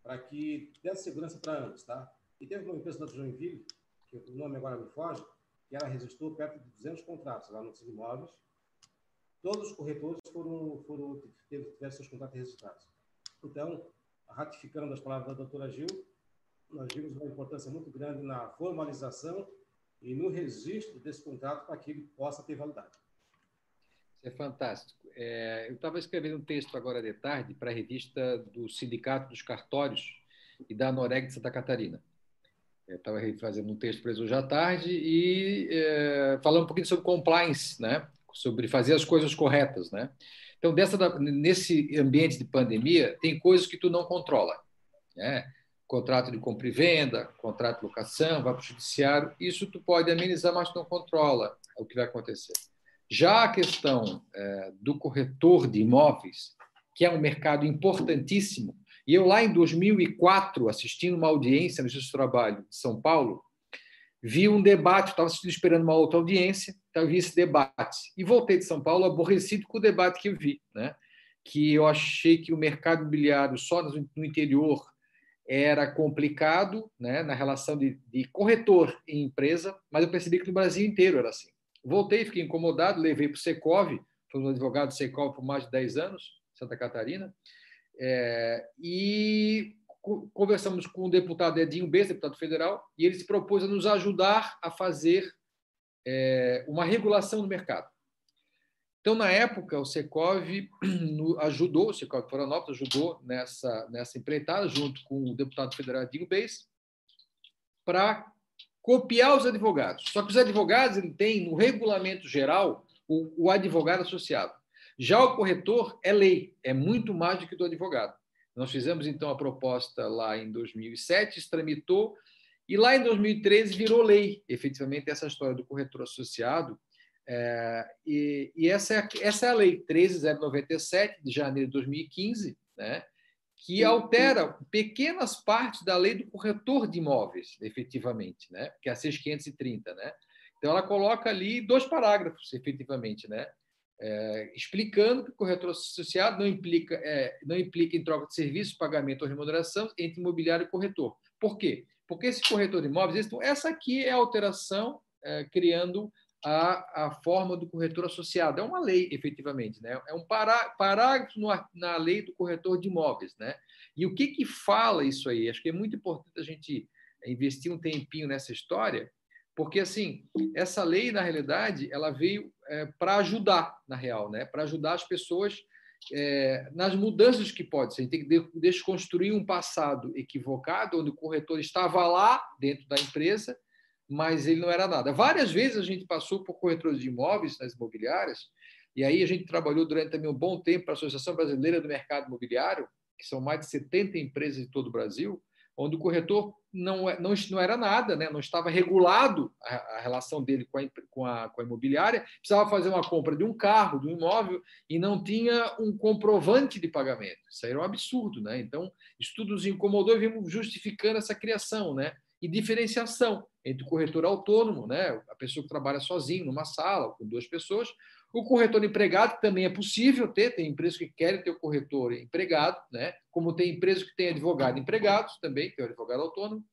para que desse segurança para ambos, tá? E teve uma empresa da Joinville, que o nome agora me foge, que ela registrou perto de 200 contratos lá nos imóveis. Todos os corretores foram, foram tiveram seus contratos registrados. Então, ratificando as palavras da doutora Gil, nós vimos uma importância muito grande na formalização e no registro desse contrato para que ele possa ter validade.
É fantástico. É, eu estava escrevendo um texto agora de tarde para a revista do Sindicato dos Cartórios e da Noreg de Santa Catarina. Estava fazendo um texto eles hoje à tarde e é, falando um pouquinho sobre compliance, né? sobre fazer as coisas corretas. Né? Então, dessa, nesse ambiente de pandemia, tem coisas que tu não controla. Né? contrato de compra e venda, contrato de locação, vai para o judiciário, isso tu pode amenizar, mas tu não controla o que vai acontecer. Já a questão é, do corretor de imóveis, que é um mercado importantíssimo, e eu lá em 2004, assistindo uma audiência no Justiça do Trabalho de São Paulo, vi um debate, estava esperando uma outra audiência, então vi esse debate, e voltei de São Paulo aborrecido com o debate que eu vi, né? que eu achei que o mercado imobiliário só no interior era complicado né, na relação de, de, corretor e empresa, mas eu percebi que no Brasil inteiro era assim. Voltei, fiquei incomodado, levei para o Secov, fui um advogado do Secov por mais de 10 anos, Santa Catarina, é, e conversamos com o deputado Edinho Bessa, deputado federal, e ele se propôs a nos ajudar a fazer é, uma regulação do mercado. Então, na época, o Secov (clears throat) ajudou, o Secov Florianópolis ajudou nessa, nessa empreitada, junto com o deputado federal Dinho Beis, para copiar os advogados. Só que os advogados ele tem no regulamento geral o, o advogado associado. Já o corretor é lei, é muito mais do que do advogado. Nós fizemos, então, a proposta lá em 2007, se tramitou, e lá em 2013 virou lei, efetivamente, essa história do corretor associado, é, e, e essa, é, essa é a lei 13097 de janeiro de 2015, né, que altera pequenas partes da lei do corretor de imóveis, efetivamente, né, que é a 6530, né? Então ela coloca ali dois parágrafos, efetivamente, né, é, explicando que o corretor associado não implica é, não implica em troca de serviço, pagamento ou remuneração entre imobiliário e corretor. Por quê? Porque esse corretor de imóveis, essa aqui é a alteração é, criando a, forma do corretor associado. É uma lei, efetivamente, né? é um pará, parágrafo no, na lei do corretor de imóveis. Né? E o que, que fala isso aí? Acho que é muito importante a gente investir um tempinho nessa história, porque assim essa lei na realidade ela veio é, para ajudar na real, né? Para ajudar as pessoas é, nas mudanças que pode ser. A gente tem que desconstruir um passado equivocado, onde o corretor estava lá dentro da empresa mas ele não era nada. Várias vezes a gente passou por corretores de imóveis nas imobiliárias, e aí a gente trabalhou durante também um bom tempo para a Associação Brasileira do Mercado Imobiliário, que são mais de 70 empresas de todo o Brasil, onde o corretor não, é, não, não era nada, né? não estava regulado a, a relação dele com a, com, a, com a imobiliária, precisava fazer uma compra de um carro, de um imóvel, e não tinha um comprovante de pagamento. Isso era um absurdo. Né? Então, isso tudo nos incomodou e vimos justificando essa criação. Né? e diferenciação entre o corretor autônomo, né, a pessoa que trabalha sozinho numa sala com duas pessoas, o corretor empregado, que também é possível ter, tem empresas que querem ter o corretor empregado, né, como tem empresas que têm advogado empregados também, tem o advogado autônomo,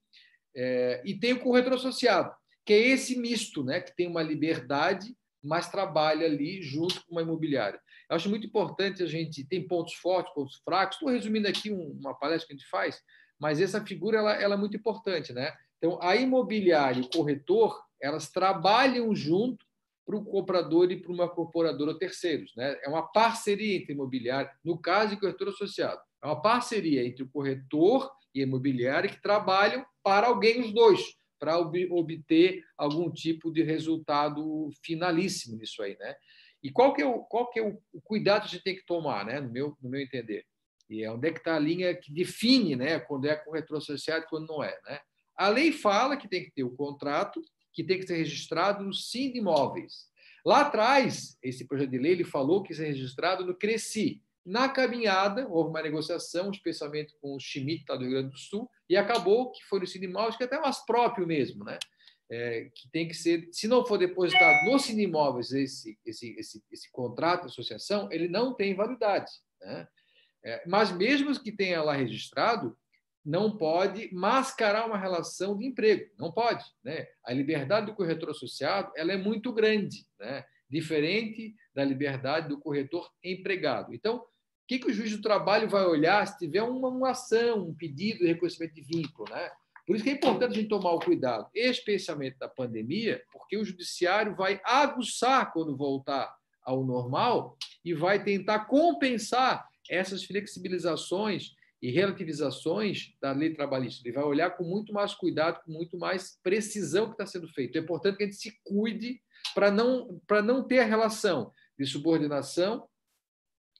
é, e tem o corretor associado, que é esse misto, né, que tem uma liberdade, mas trabalha ali junto com uma imobiliária. Eu acho muito importante a gente, tem pontos fortes, pontos fracos, estou resumindo aqui uma palestra que a gente faz, mas essa figura ela, ela é muito importante, né? Então, a imobiliária e o corretor, elas trabalham junto para o comprador e para uma corporadora terceiros. Né? É uma parceria entre imobiliário, no caso de corretor associado. É uma parceria entre o corretor e a imobiliária que trabalham para alguém, os dois, para obter algum tipo de resultado finalíssimo nisso aí. Né? E qual que é o, qual que é o cuidado que a gente tem que tomar, né? no, meu, no meu entender? E é onde é que está a linha que define né, quando é corretor associado e quando não é. Né? A lei fala que tem que ter o contrato, que tem que ser registrado no SIM de imóveis. Lá atrás, esse projeto de lei ele falou que isso é registrado no Cresci. Na caminhada, houve uma negociação, especialmente com o Schmidt, lá do Rio Grande do Sul, e acabou que foi o Sinimóveis, que é até mais próprio mesmo, né? É, que tem que ser, se não for depositado no Sinimóveis esse, esse, esse, esse contrato associação, ele não tem validade. Né? É, mas mesmo que tenha lá registrado, não pode mascarar uma relação de emprego, não pode. Né? A liberdade do corretor associado ela é muito grande, né? diferente da liberdade do corretor empregado. Então, o que, que o juiz do trabalho vai olhar se tiver uma, uma ação, um pedido de reconhecimento de vínculo? Né? Por isso que é importante a gente tomar o cuidado, especialmente da pandemia, porque o judiciário vai aguçar quando voltar ao normal e vai tentar compensar essas flexibilizações e relativizações da lei trabalhista. Ele vai olhar com muito mais cuidado, com muito mais precisão que está sendo feito. É importante que a gente se cuide para não, não ter a relação de subordinação,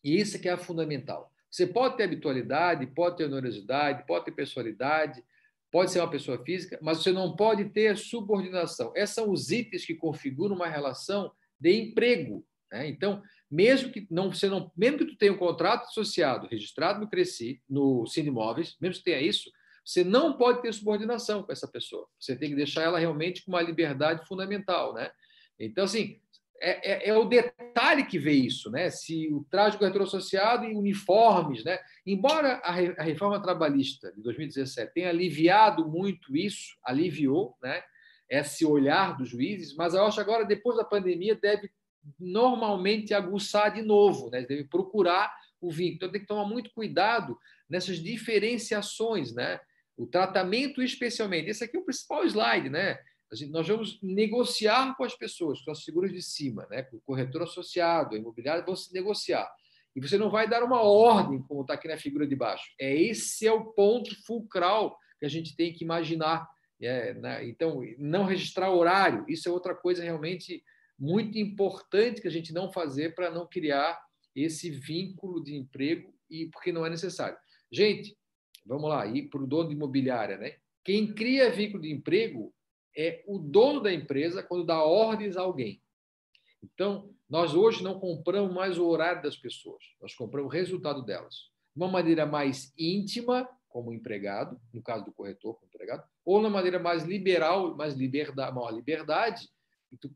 e isso é que é fundamental. Você pode ter habitualidade, pode ter onerosidade, pode ter personalidade, pode ser uma pessoa física, mas você não pode ter subordinação. Esses são os itens que configuram uma relação de emprego. Né? Então, mesmo que não você não, mesmo que tu tenha um contrato associado registrado no Cresci, no Cinemóveis, mesmo que tenha isso, você não pode ter subordinação com essa pessoa. Você tem que deixar ela realmente com uma liberdade fundamental, né? Então, assim, é, é, é, o detalhe que vê isso, né? Se o do corretor associado e uniformes, né? Embora a, re, a, reforma trabalhista de 2017 tenha aliviado muito isso, aliviou, né? Esse olhar dos juízes, mas eu acho agora depois da pandemia deve normalmente aguçar de novo, né? deve procurar o vínculo. Então tem que tomar muito cuidado nessas diferenciações, né? O tratamento especialmente. Esse aqui é o principal slide, né? Nós vamos negociar com as pessoas, com as figuras de cima, né? Com o corretor associado, a imobiliária, vão se negociar. E você não vai dar uma ordem, como está aqui na figura de baixo. É esse é o ponto fulcral que a gente tem que imaginar. É, né? Então, não registrar horário, isso é outra coisa realmente muito importante que a gente não fazer para não criar esse vínculo de emprego e porque não é necessário. Gente, vamos lá, ir para o dono de imobiliária, né? Quem cria vínculo de emprego é o dono da empresa quando dá ordens a alguém. Então, nós hoje não compramos mais o horário das pessoas, nós compramos o resultado delas. De uma maneira mais íntima, como empregado, no caso do corretor como empregado, ou na maneira mais liberal, mais liberdade, maior liberdade,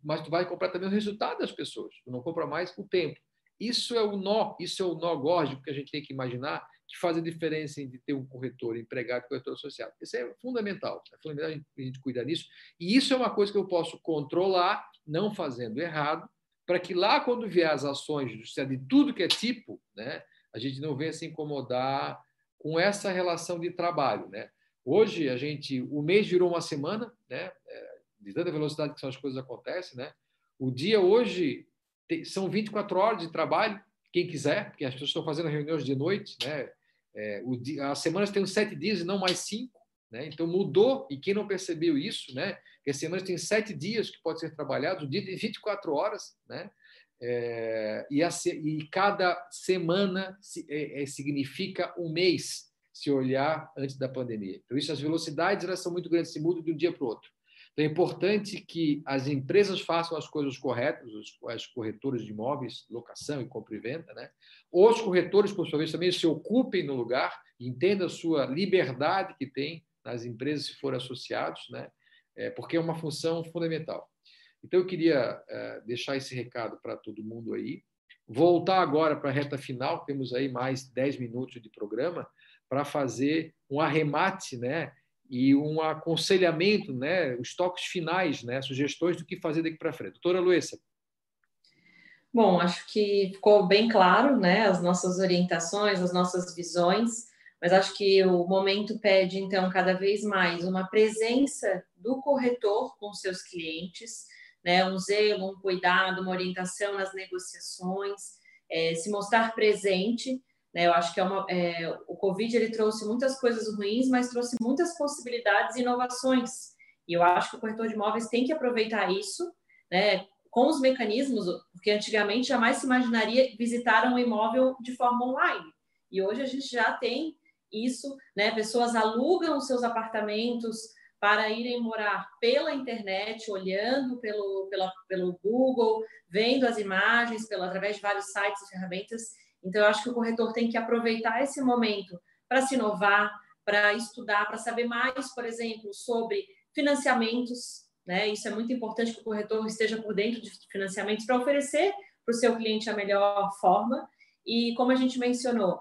mas tu vai comprar também o resultado das pessoas, tu não compra mais o tempo. Isso é o nó, isso é o nó górdico que a gente tem que imaginar que faz a diferença entre ter um corretor empregado e corretor associado. Isso é fundamental, é fundamental a gente, a gente cuidar disso. E isso é uma coisa que eu posso controlar, não fazendo errado, para que lá, quando vier as ações de tudo que é tipo, né, a gente não venha se incomodar com essa relação de trabalho. Né? Hoje, a gente, o mês virou uma semana, né? De tanta velocidade que são as coisas acontecem, né? O dia hoje são 24 horas de trabalho, quem quiser, porque as pessoas estão fazendo reuniões de noite, né? É, o dia, as semanas têm sete dias e não mais cinco, né? Então mudou e quem não percebeu isso, né? Que as semanas têm sete dias que pode ser trabalhado, o dia tem 24 horas, né? É, e, a, e, cada semana é, é, significa um mês, se olhar antes da pandemia. Então, isso, as velocidades elas são muito grandes, se mudam de um dia para o outro. Então, é importante que as empresas façam as coisas corretas, os, as corretoras de imóveis, locação e compra e venda, né? Os corretores, por sua vez, também se ocupem no lugar, entendam a sua liberdade que tem nas empresas se forem associados, né? É, porque é uma função fundamental. Então, eu queria é, deixar esse recado para todo mundo aí. Voltar agora para a reta final, temos aí mais 10 minutos de programa, para fazer um arremate, né? E um aconselhamento, né, os toques finais, né, sugestões do que fazer daqui para frente. Doutora Luessa.
Bom, acho que ficou bem claro, né, as nossas orientações, as nossas visões, mas acho que o momento pede, então, cada vez mais uma presença do corretor com seus clientes, né, um zelo, um cuidado, uma orientação nas negociações, é, se mostrar presente, né? Eu acho que é uma, é, o Covid ele trouxe muitas coisas ruins, mas trouxe muitas possibilidades e inovações. E eu acho que o corretor de imóveis tem que aproveitar isso, né, com os mecanismos, porque antigamente jamais se imaginaria visitar um imóvel de forma online. E hoje a gente já tem isso, né? Pessoas alugam seus apartamentos para irem morar pela internet, olhando pelo, pela, pelo Google, vendo as imagens pela, através de vários sites e ferramentas. Então, eu acho que o corretor tem que aproveitar esse momento para se inovar, para estudar, para saber mais, por exemplo, sobre financiamentos. Né? Isso é muito importante que o corretor esteja por dentro de financiamentos para oferecer para o seu cliente a melhor forma. E como a gente mencionou,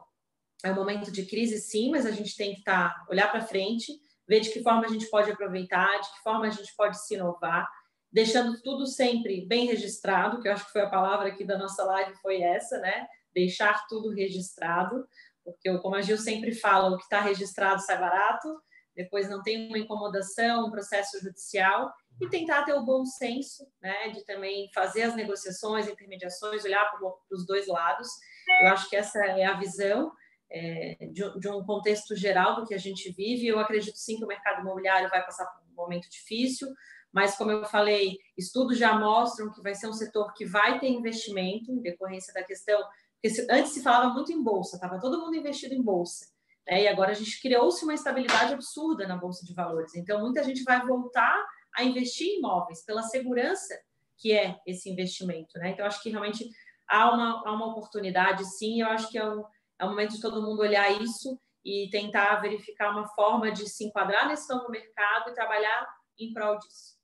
é um momento de crise, sim, mas a gente tem que estar, tá, olhar para frente, ver de que forma a gente pode aproveitar, de que forma a gente pode se inovar, deixando tudo sempre bem registrado, que eu acho que foi a palavra aqui da nossa live, foi essa, né? Deixar tudo registrado, porque como a Gil sempre fala, o que está registrado sai barato, depois não tem uma incomodação, um processo judicial, e tentar ter o bom senso, né, de também fazer as negociações, intermediações, olhar para os dois lados. Eu acho que essa é a visão é, de, de, um contexto geral do que a gente vive. Eu acredito sim que o mercado imobiliário vai passar por um momento difícil, mas como eu falei, estudos já mostram que vai ser um setor que vai ter investimento em decorrência da questão, porque antes se falava muito em bolsa, estava todo mundo investido em bolsa. Né? E agora a gente criou-se uma estabilidade absurda na bolsa de valores. Então muita gente vai voltar a investir em imóveis pela segurança que é esse investimento, né? Então acho que realmente há uma, há uma oportunidade, sim. Eu acho que é um, é o momento de todo mundo olhar isso e tentar verificar uma forma de se enquadrar nesse novo mercado e trabalhar em prol disso.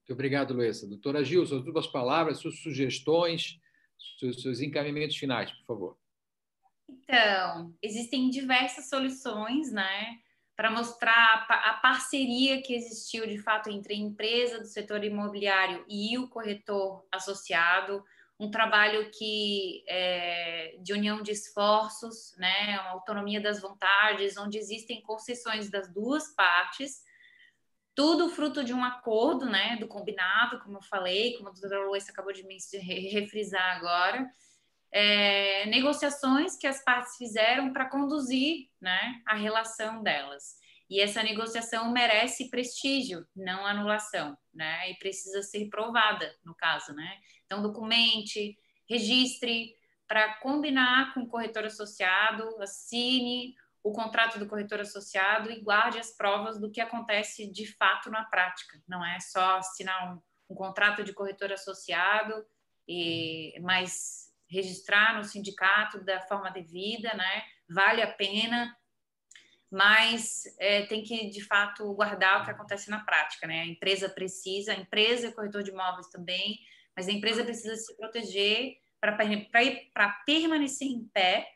Muito obrigado, Luísa. Doutora Gil, suas duas palavras, suas sugestões, seus, seus encaminhamentos finais, por favor.
Então, existem diversas soluções, né, para mostrar a parceria que existiu de fato entre a empresa do setor imobiliário e o corretor associado, um trabalho que é, de união de esforços, né, uma autonomia das vontades, onde existem concessões das duas partes, tudo fruto de um acordo, né, do combinado, como eu falei, como a doutora Luiz acabou de me refrisar agora, é, negociações que as partes fizeram para conduzir, né, a relação delas. E essa negociação merece prestígio, não anulação, né? E precisa ser provada, no caso, né? Então, documente, registre para combinar com o corretor associado, assine o contrato do corretor associado e guarde as provas do que acontece de fato na prática. Não é só assinar um, um contrato de corretor associado, e, mas registrar no sindicato da forma devida, né? Vale a pena mas é, tem que, de fato, guardar o que acontece na prática, né? A empresa precisa, a empresa corretor de imóveis também, mas a empresa precisa se proteger para permanecer em pé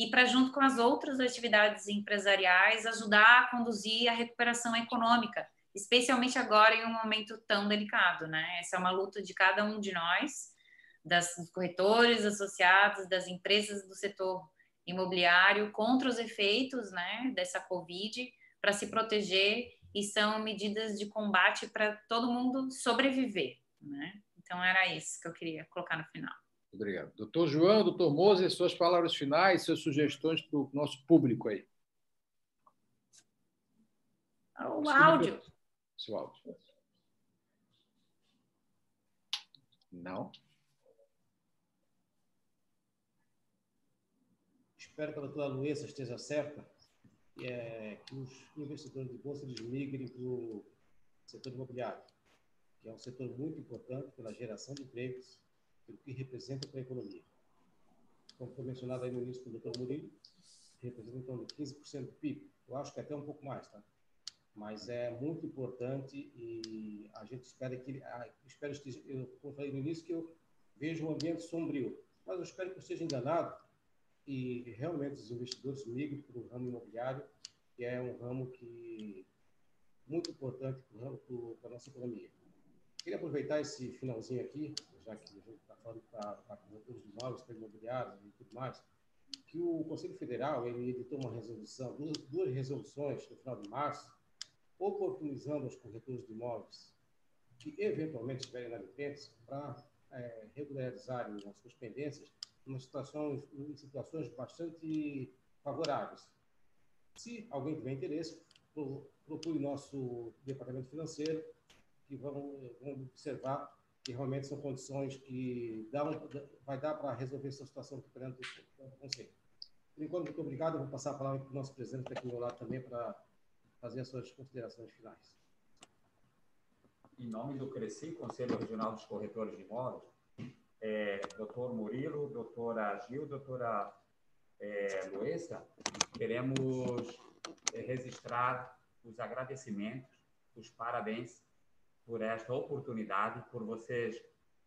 e para, junto com as outras atividades empresariais, ajudar a conduzir a recuperação econômica, especialmente agora em um momento tão delicado, né? Essa é uma luta de cada um de nós, das, corretores associados, das empresas do setor imobiliário contra os efeitos né, dessa Covid, para se proteger, e são medidas de combate para todo mundo sobreviver. Né? Então, era isso que eu queria colocar no final.
Obrigado. Doutor João, doutor Moser, suas palavras finais, suas sugestões para o nosso público aí.
O áudio.
Seu áudio. Não?
espero que a doutora Luísa esteja certa, que, é, que os investidores de bolsa eles migrem para o setor imobiliário, que é um setor muito importante pela geração de empregos, pelo que representa para a economia. Como foi mencionado aí no início pelo doutor Murilo, representa torno de 15% do PIB. Eu acho que até um pouco mais, tá? Mas é muito importante e a gente espera que ah, espero esteja, eu, como falei no início, que eu vejo um ambiente sombrio, mas eu espero que eu esteja enganado e realmente os investidores migrem para o ramo imobiliário, que é um ramo que muito importante para a nossa economia. Queria aproveitar esse finalzinho aqui, já que a gente está falando para de imóveis, para imobiliários e tudo mais, que o Conselho Federal ele editou uma resolução, duas, duas resoluções no final de março, oportunizando os corretores de imóveis que eventualmente estiverem inadimplentes para é, regularizarem as suas pendências em situações, em situações bastante favoráveis. Se alguém tiver interesse, procure nosso departamento financeiro, que vão, vão observar que realmente são condições que dão, vai dar para resolver essa situação perante o Conselho. Por enquanto, muito obrigado. Eu vou passar a palavra para o nosso presidente aqui do lado também para fazer as suas considerações finais.
Em nome do Cresci, Conselho Regional dos Corretores de Imóveis, é, doutor Murilo, doutora Gil, doutora é, Luessa, queremos é, registrar os agradecimentos, os parabéns por esta oportunidade, por vocês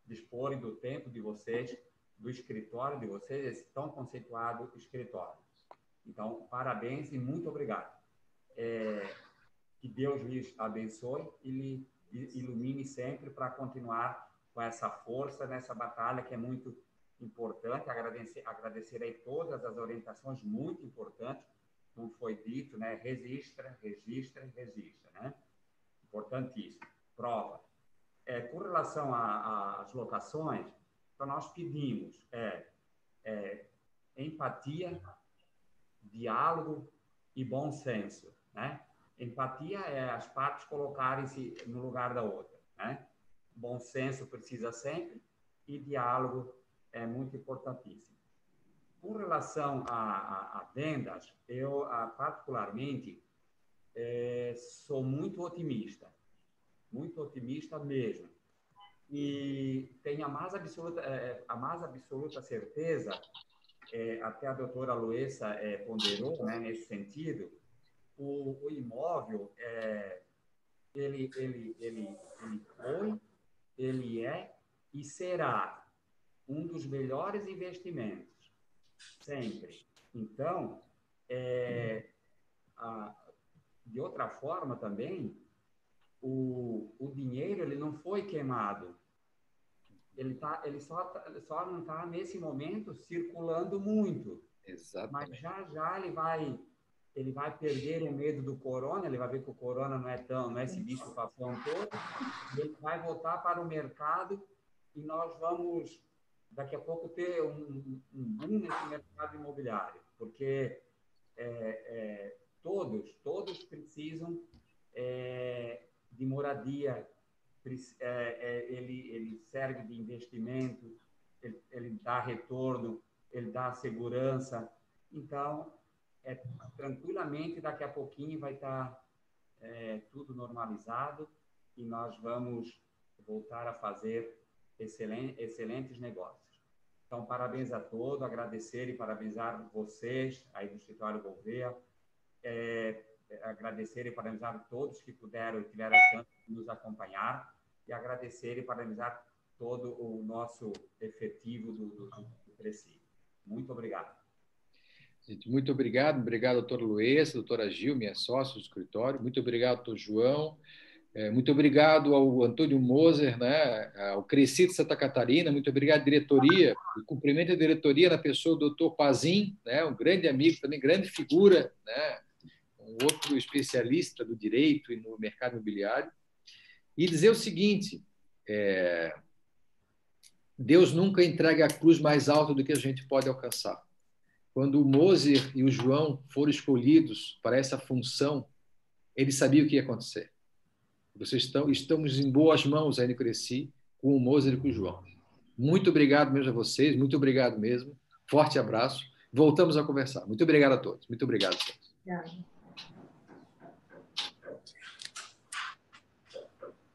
disporem do tempo de vocês, do escritório de vocês, esse tão conceituado escritório. Então, parabéns e muito obrigado. É, que Deus lhes abençoe e lhe ilumine sempre para continuar com essa força nessa batalha que é muito importante. Agradecer, agradecer aí todas as orientações muito importantes, como foi dito, né? Registra, registra, registra, né? Importantíssimo. Prova. É, com relação às locações, então nós pedimos é, é, empatia, diálogo e bom senso, né? Empatia é as partes colocarem-se no lugar da outra, né? Bom senso precisa sempre e diálogo é muito importantíssimo. Com relação a, a, a vendas, eu a, particularmente é, sou muito otimista, muito otimista mesmo. E tenho a mais absoluta, é, a mais absoluta certeza, é, até a doutora Luessa é, ponderou né, nesse sentido, o, o imóvel, é, ele, ele, ele, ele foi, ele é e será um dos melhores investimentos, sempre. Então, é, a, de outra forma também, o, o dinheiro ele não foi queimado. Ele, tá, ele só, tá, só não está, nesse momento, circulando muito.
Exatamente.
Mas já já ele vai ele vai perder o medo do corona, ele vai ver que o corona não é tão, não é esse bicho papão todo, ele vai voltar para o mercado e nós vamos daqui a pouco ter um, um boom nesse mercado imobiliário, porque é, é, todos, todos precisam é, de moradia, é, é, ele, ele serve de investimento, ele, ele dá retorno, ele dá segurança. Então, é, tranquilamente, daqui a pouquinho vai estar é, tudo normalizado e nós vamos voltar a fazer excelente, excelentes negócios. Então, parabéns a todos, agradecer e parabenizar vocês aí do Escritório Gouveia, é, agradecer e parabenizar todos que puderam e tiveram a chance de nos acompanhar e agradecer e parabenizar todo o nosso efetivo do, do, do. Muito obrigado.
Gente, muito obrigado. Obrigado, doutora Luessa, doutora Gil, minha sócia do escritório. Muito obrigado, doutor João. É, muito obrigado ao Antônio Moser, né, ao Cresci de Santa Catarina, muito obrigado diretoria, e cumprimento a diretoria na pessoa do doutor Pazin, né, um grande amigo, também grande figura, né, outro especialista do direito e no mercado imobiliário, e dizer o seguinte, é, Deus nunca entrega a cruz mais alta do que a gente pode alcançar. Quando o Moser e o João foram escolhidos para essa função, eles sabiam o que ia acontecer vocês estão, estamos em boas mãos aí no Cresci, com o Moser e com o João. Muito obrigado mesmo a vocês, muito obrigado mesmo. Forte abraço. Voltamos a conversar. Muito obrigado a todos. Muito obrigado a todos.